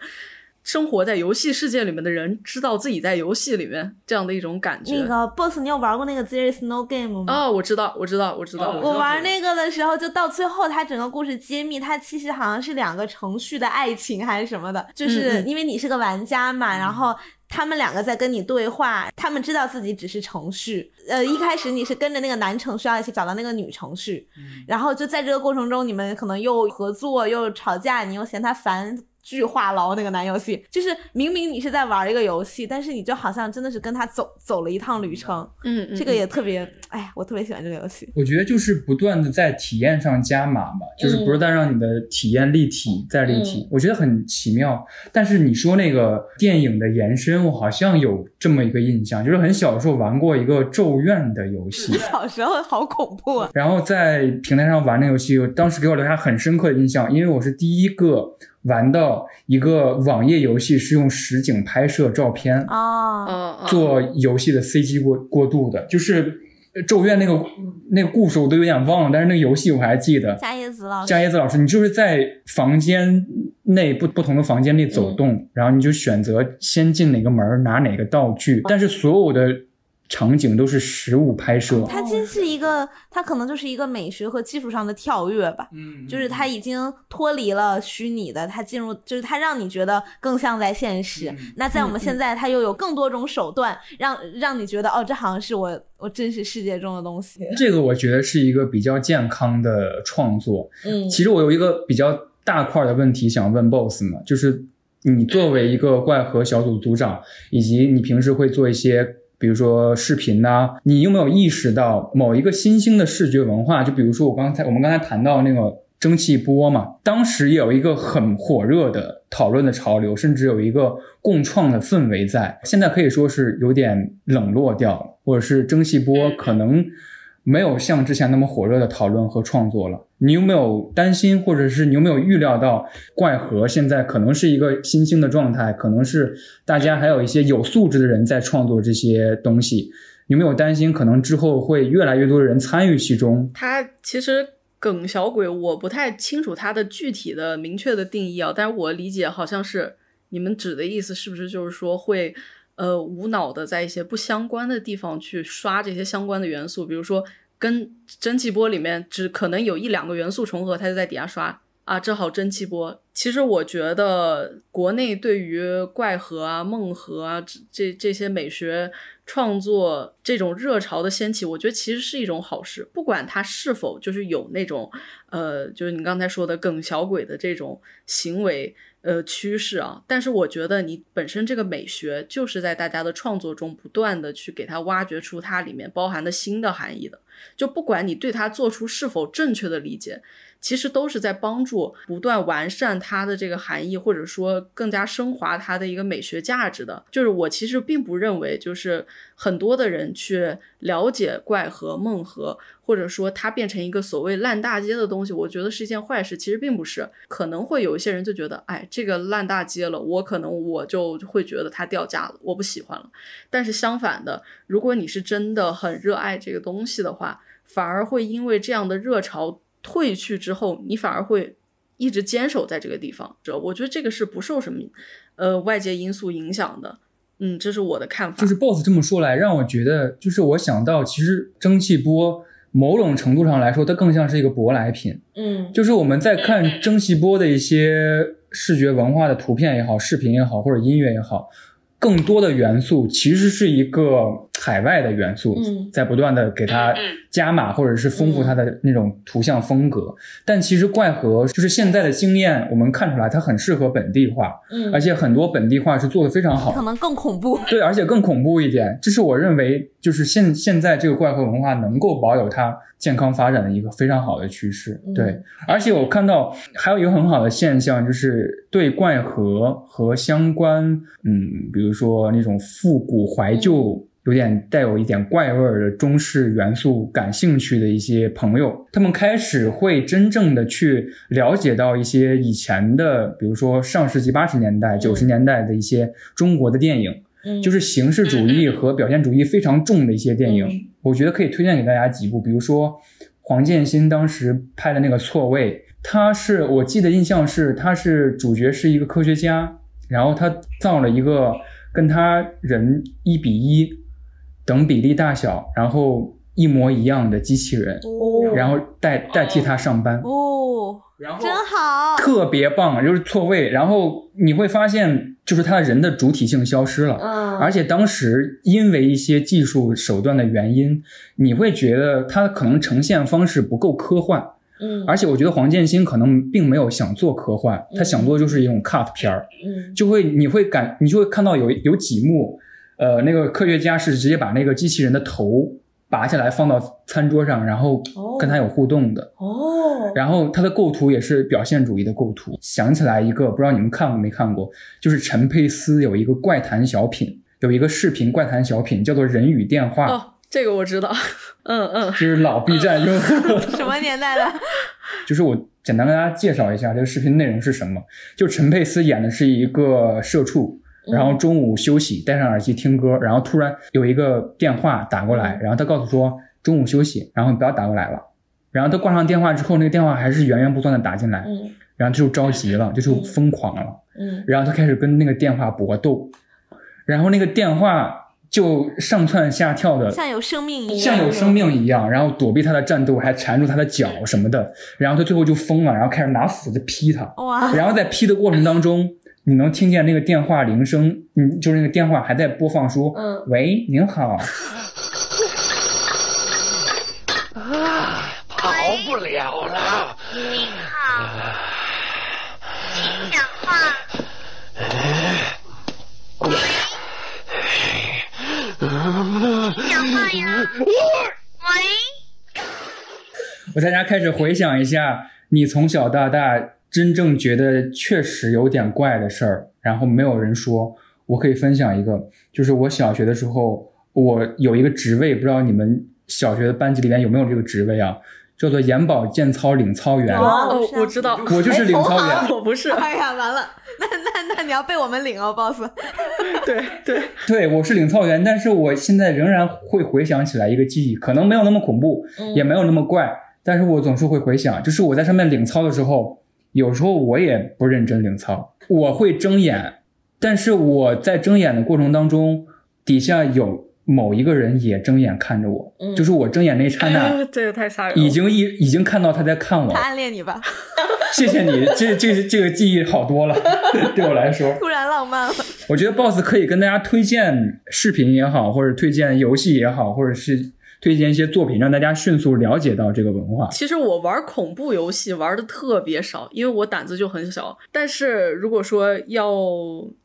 生活在游戏世界里面的人知道自己在游戏里面这样的一种感觉。那个 boss，你有玩过那个 There is no game 吗？哦，我知道，我知道，我知道，我玩那个的时候，就到最后，它整个故事揭秘，它其实好像是两个程序的爱情还是什么的，就是因为你是个玩家嘛，然后他们两个在跟你对话，他们知道自己只是程序，呃，一开始你是跟着那个男程序要一起找到那个女程序，然后就在这个过程中，你们可能又合作又吵架，你又嫌他烦。巨话痨那个男游戏，就是明明你是在玩一个游戏，但是你就好像真的是跟他走走了一趟旅程。嗯，嗯这个也特别，哎呀，我特别喜欢这个游戏。我觉得就是不断的在体验上加码嘛，就是不是在让你的体验立体再立体，嗯我觉得很奇妙。但是你说那个电影的延伸，我好像有这么一个印象，就是很小的时候玩过一个《咒怨》的游戏，小时候好恐怖啊！然后在平台上玩那游戏，当时给我留下很深刻的印象，因为我是第一个玩到一个网页游戏是用实景拍摄照片哦，哦哦做游戏的 CG 过过渡的，就是呃《咒怨》那个那个故事我都有点忘了，但是那个游戏我还记得。加叶子老师，加椰子老师，你就是在房间内不不同的房间内走动，嗯。然后你就选择先进哪个门拿哪个道具，但是所有的场景都是实物拍摄。它既是一个，它可能就是一个美学和技术上的跳跃吧。嗯就是它已经脱离了虚拟的，它进入就是它让你觉得更像在现实。嗯那在我们现在，它又有更多种手段，让让你觉得哦，这好像是我我真实世界中的东西。这个我觉得是一个比较健康的创作。嗯其实我有一个比较大块的问题想问 BOSS 嘛，就是你作为一个怪盒小组组长，以及你平时会做一些。比如说视频呐、你有没有意识到某一个新兴的视觉文化？就比如说我刚才我们刚才谈到那个蒸汽波嘛，当时也有一个很火热的讨论的潮流，甚至有一个共创的氛围在。现在可以说是有点冷落掉了，或者是蒸汽波可能没有像之前那么火热的讨论和创作了。你有没有担心，或者是你有没有预料到怪盒现在可能是一个新兴的状态，可能是大家还有一些有素质的人在创作这些东西？有没有担心，可能之后会越来越多的人参与其中？它其实梗小鬼，我不太清楚它的具体的明确的定义啊，但是我理解好像是你们指的意思，是不是就是说会呃无脑的在一些不相关的地方去刷这些相关的元素，比如说跟蒸汽波里面只可能有一两个元素重合，它就在底下刷啊，正好蒸汽波。其实我觉得国内对于怪核啊、梦核啊这这这些美学创作这种热潮的掀起，我觉得其实是一种好事。不管它是否就是有那种呃，就是你刚才说的梗小鬼的这种行为呃趋势啊，但是我觉得你本身这个美学就是在大家的创作中不断的去给它挖掘出它里面包含的新的含义的。就不管你对它做出是否正确的理解。其实都是在帮助不断完善它的这个含义，或者说更加升华它的一个美学价值的。就是我其实并不认为，就是很多的人去了解怪和梦和，或者说它变成一个所谓烂大街的东西，我觉得是一件坏事。其实并不是，可能会有一些人就觉得，哎，这个烂大街了，我可能我就会觉得它掉价了，我不喜欢了。但是相反的，如果你是真的很热爱这个东西的话，反而会因为这样的热潮。退去之后，你反而会一直坚守在这个地方。这我觉得这个是不受什么呃外界因素影响的。嗯，这是我的看法。就是 BOSS 这么说来，让我觉得，就是我想到，其实蒸汽波某种程度上来说，它更像是一个舶来品。嗯，就是我们在看蒸汽波的一些视觉文化的图片也好、视频也好，或者音乐也好。更多的元素其实是一个海外的元素，在不断的给它加码或者是丰富它的那种图像风格。但其实怪核就是现在的经验，我们看出来它很适合本地化，嗯，而且很多本地化是做的非常好，可能更恐怖。对，而且更恐怖一点，这是我认为就是现现在这个怪核文化能够保有它健康发展的一个非常好的趋势。对，而且我看到还有一个很好的现象，就是对怪核和相关，嗯，比如。说那种复古怀旧、有点带有一点怪味儿的中式元素感兴趣的一些朋友，他们开始会真正的去了解到一些以前的，比如说上世纪八十年代、九十年代的一些中国的电影，就是形式主义和表现主义非常重的一些电影。我觉得可以推荐给大家几部，比如说黄建新当时拍的那个《错位》，他是我记得印象是他是主角是一个科学家，然后他造了一个。跟他人一比一等比例大小，然后一模一样的机器人，然后代代替他上班哦，然后真好，特别棒，就是错位。然后你会发现，就是他人的主体性消失了，嗯，而且当时因为一些技术手段的原因，你会觉得他可能呈现方式不够科幻。嗯，而且我觉得黄建新可能并没有想做科幻，他想做就是一种 cut 片儿，嗯，就会你会感你就会看到有有几幕，呃，那个科学家是直接把那个机器人的头拔下来放到餐桌上，然后跟他有互动的，哦，然后他的构图也是表现主义的构图。想起来一个，不知道你们看过没看过，就是陈佩斯有一个怪谈小品，有一个视频怪谈小品叫做《人与电话》。哦，这个我知道。嗯嗯，是老 B 站用户。什么年代的？就是我简单跟大家介绍一下这个视频内容是什么。就陈佩斯演的是一个社畜，然后中午休息，戴上耳机听歌，然后突然有一个电话打过来，然后他告诉说中午休息，然后不要打过来了。然后他挂上电话之后，那个电话还是源源不断的打进来，嗯，然后他就着急了，就是疯狂了，嗯，然后他开始跟那个电话搏斗，然后那个电话。就上蹿下跳的，像有生命一样，像有生命一样，然后躲避他的战斗，还缠住他的脚什么的，然后他最后就疯了，然后开始拿斧子劈他，哇！然后在劈的过程当中，你能听见那个电话铃声，嗯，就是那个电话还在播放说，嗯，喂，您好，啊，跑不了了，您好，请讲话。讲话呀！喂，我大家开始回想一下，你从小到大真正觉得确实有点怪的事儿，然后没有人说。我可以分享一个，就是我小学的时候，我有一个职位，不知道你们小学的班级里面有没有这个职位啊？叫做眼保健操领操员。哦，我知道，我就 是领操员，我不是。哎呀，完了，那那那你要被我们领哦，boss。对对对，我是领操员，但是我现在仍然会回想起来一个记忆，可能没有那么恐怖，也没有那么怪，但是我总是会回想，就是我在上面领操的时候，有时候我也不认真领操，我会睁眼，但是我在睁眼的过程当中，底下有某一个人也睁眼看着我，嗯就是我睁眼那一刹那，这个太吓人了。已经一 已经看到他在看我他，暗恋你吧？谢谢你，这这这个记忆好多了，对我来说。突然浪漫了。我觉得 BOSS 可以跟大家推荐视频也好，或者推荐游戏也好，或者是推荐一些作品，让大家迅速了解到这个文化。其实我玩恐怖游戏玩的特别少，因为我胆子就很小。但是如果说要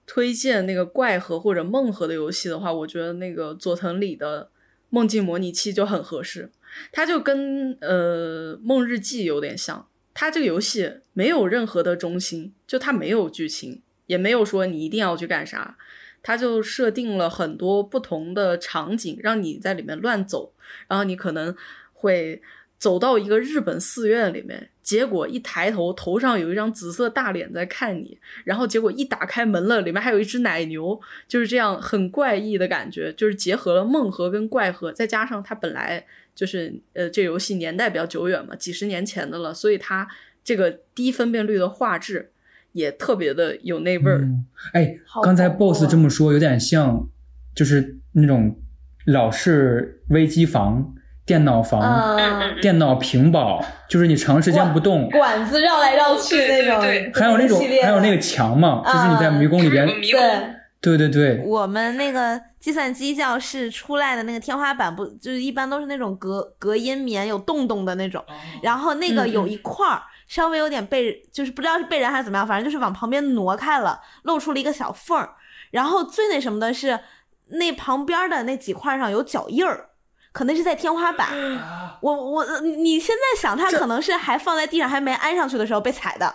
推荐那个怪盒或者梦盒的游戏的话，我觉得那个佐藤里的《梦境模拟器》就很合适。它就跟呃《梦日记》有点像，它这个游戏没有任何的中心，就它没有剧情，也没有说你一定要去干啥，它就设定了很多不同的场景，让你在里面乱走，然后你可能会走到一个日本寺院里面，结果一抬头，头上有一张紫色大脸在看你，然后结果一打开门了，里面还有一只奶牛，就是这样很怪异的感觉，就是结合了梦核跟怪核，再加上它本来就是呃这游戏年代比较久远嘛，几十年前的了，所以它这个低分辨率的画质也特别的有那味儿。嗯，哎好，刚才 BOSS 啊这么说，有点像，就是那种老式微机房、电脑房、嗯，电脑屏保，就是你长时间不动，管子绕来绕去那种，还有那种还有那个墙嘛，就是你在嗯迷宫里边，对。对对对，我们那个计算机教室出来的那个天花板不就是一般都是那种隔隔音棉有洞洞的那种，然后那个嗯有一块儿稍微有点被就是不知道是被人还是怎么样，反正就是往旁边挪开了，露出了一个小缝儿。然后最那什么的是那旁边的那几块上有脚印儿。可能是在天花板，我我呃你现在想，它可能是还放在地上还没安上去的时候被踩的，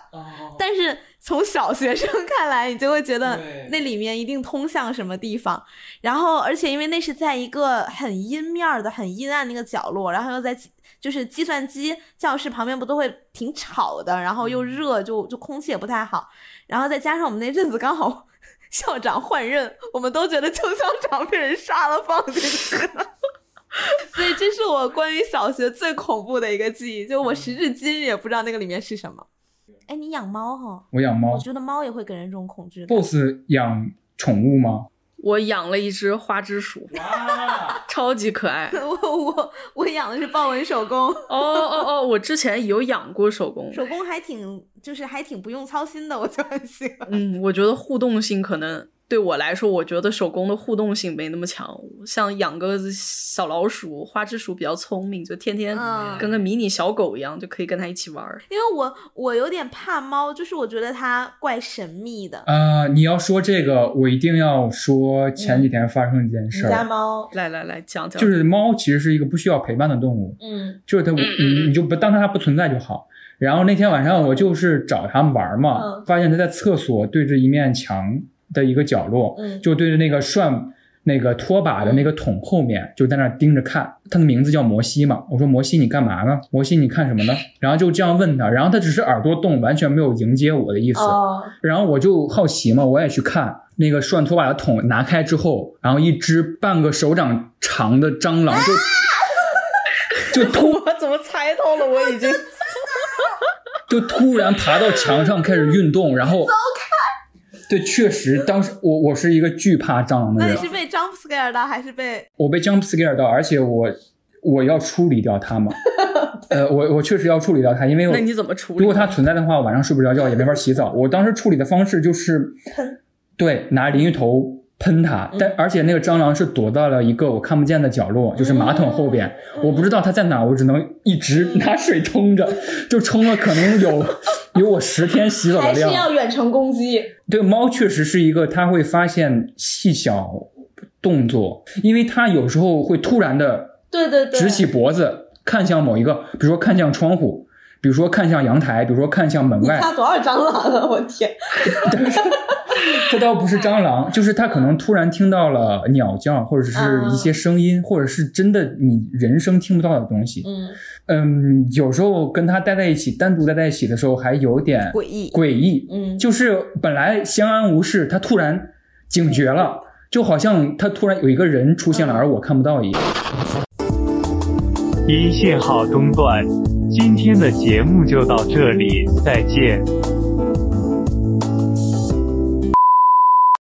但是从小学生看来，你就会觉得那里面一定通向什么地方。然后，而且因为那是在一个很阴面的、很阴暗的一个角落，然后又在就是计算机教室旁边，不都会挺吵的，然后又热，就就空气也不太好。然后再加上我们那阵子刚好 校长换任，我们都觉得旧校长被人杀了放进去了。所以这是我关于小学最恐怖的一个记忆，就我时至今日也不知道那个里面是什么。哎，你养猫哈？我养猫我觉得猫也会给人这种恐惧。，BOSS 养宠物吗？我养了一只花枝鼠，超级可爱。我我我养的是豹纹手工，哦哦哦，我之前有养过手工，手工还挺就是还挺不用操心的，我就很喜欢。嗯，我觉得互动性可能对我来说，我觉得手工的互动性没那么强。像养个小老鼠、花枝鼠比较聪明，就天天嗯跟个迷你小狗一样，就可以跟它一起玩儿。因为我我有点怕猫，就是我觉得它怪神秘的。啊、你要说这个，我一定要说前几天发生一件事儿，家猫，来来来，讲讲，就是猫其实是一个不需要陪伴的动物，嗯就是它，你你就不当它不存在就好。然后那天晚上我就是找它玩嘛，嗯发现它在厕所对着一面墙的一个角落，嗯就对着那个涮那个拖把的那个桶后面，就在那盯着看。他的名字叫摩西嘛，我说摩西你干嘛呢？摩西你看什么呢？然后就这样问他，然后他只是耳朵动，完全没有迎接我的意思。哦，然后我就好奇嘛，我也去看那个涮拖把的桶拿开之后，然后一只半个手掌长的蟑螂就、就突我怎么猜到了？我已经 就突然爬到墙上开始运动，然后对，确实当时我我是一个惧怕蟑螂的人那你，是被 jump scare 到还是被？我被 jump scare 到，而且我我要处理掉它嘛，呃，我我确实要处理掉它，因为我那你怎么处理？如果它存在的话，晚上睡不着觉也没法洗澡。我当时处理的方式就是喷，对，拿淋浴头喷它，但而且那个蟑螂是躲到了一个我看不见的角落，就是马桶后边，我不知道它在哪，我只能一直拿水冲着，就冲了可能有 有我十天洗澡的量。远程攻击？对，猫确实是一个，它会发现细小动作，因为它有时候会突然的对对对，直起脖子看向某一个，比如说看向窗户，比如说看向阳台，比如说看向门外。多少蟑螂了？我天！这倒不是蟑螂，就是它可能突然听到了鸟叫，或者是一些声音，或者是真的你人声听不到的东西。嗯，嗯，有时候跟它待在一起，单独待在一起的时候，还有点诡异诡异。嗯就是本来相安无事，它突然警觉了，就好像它突然有一个人出现了，而我看不到一样。一信号中断，今天的节目就到这里，再见。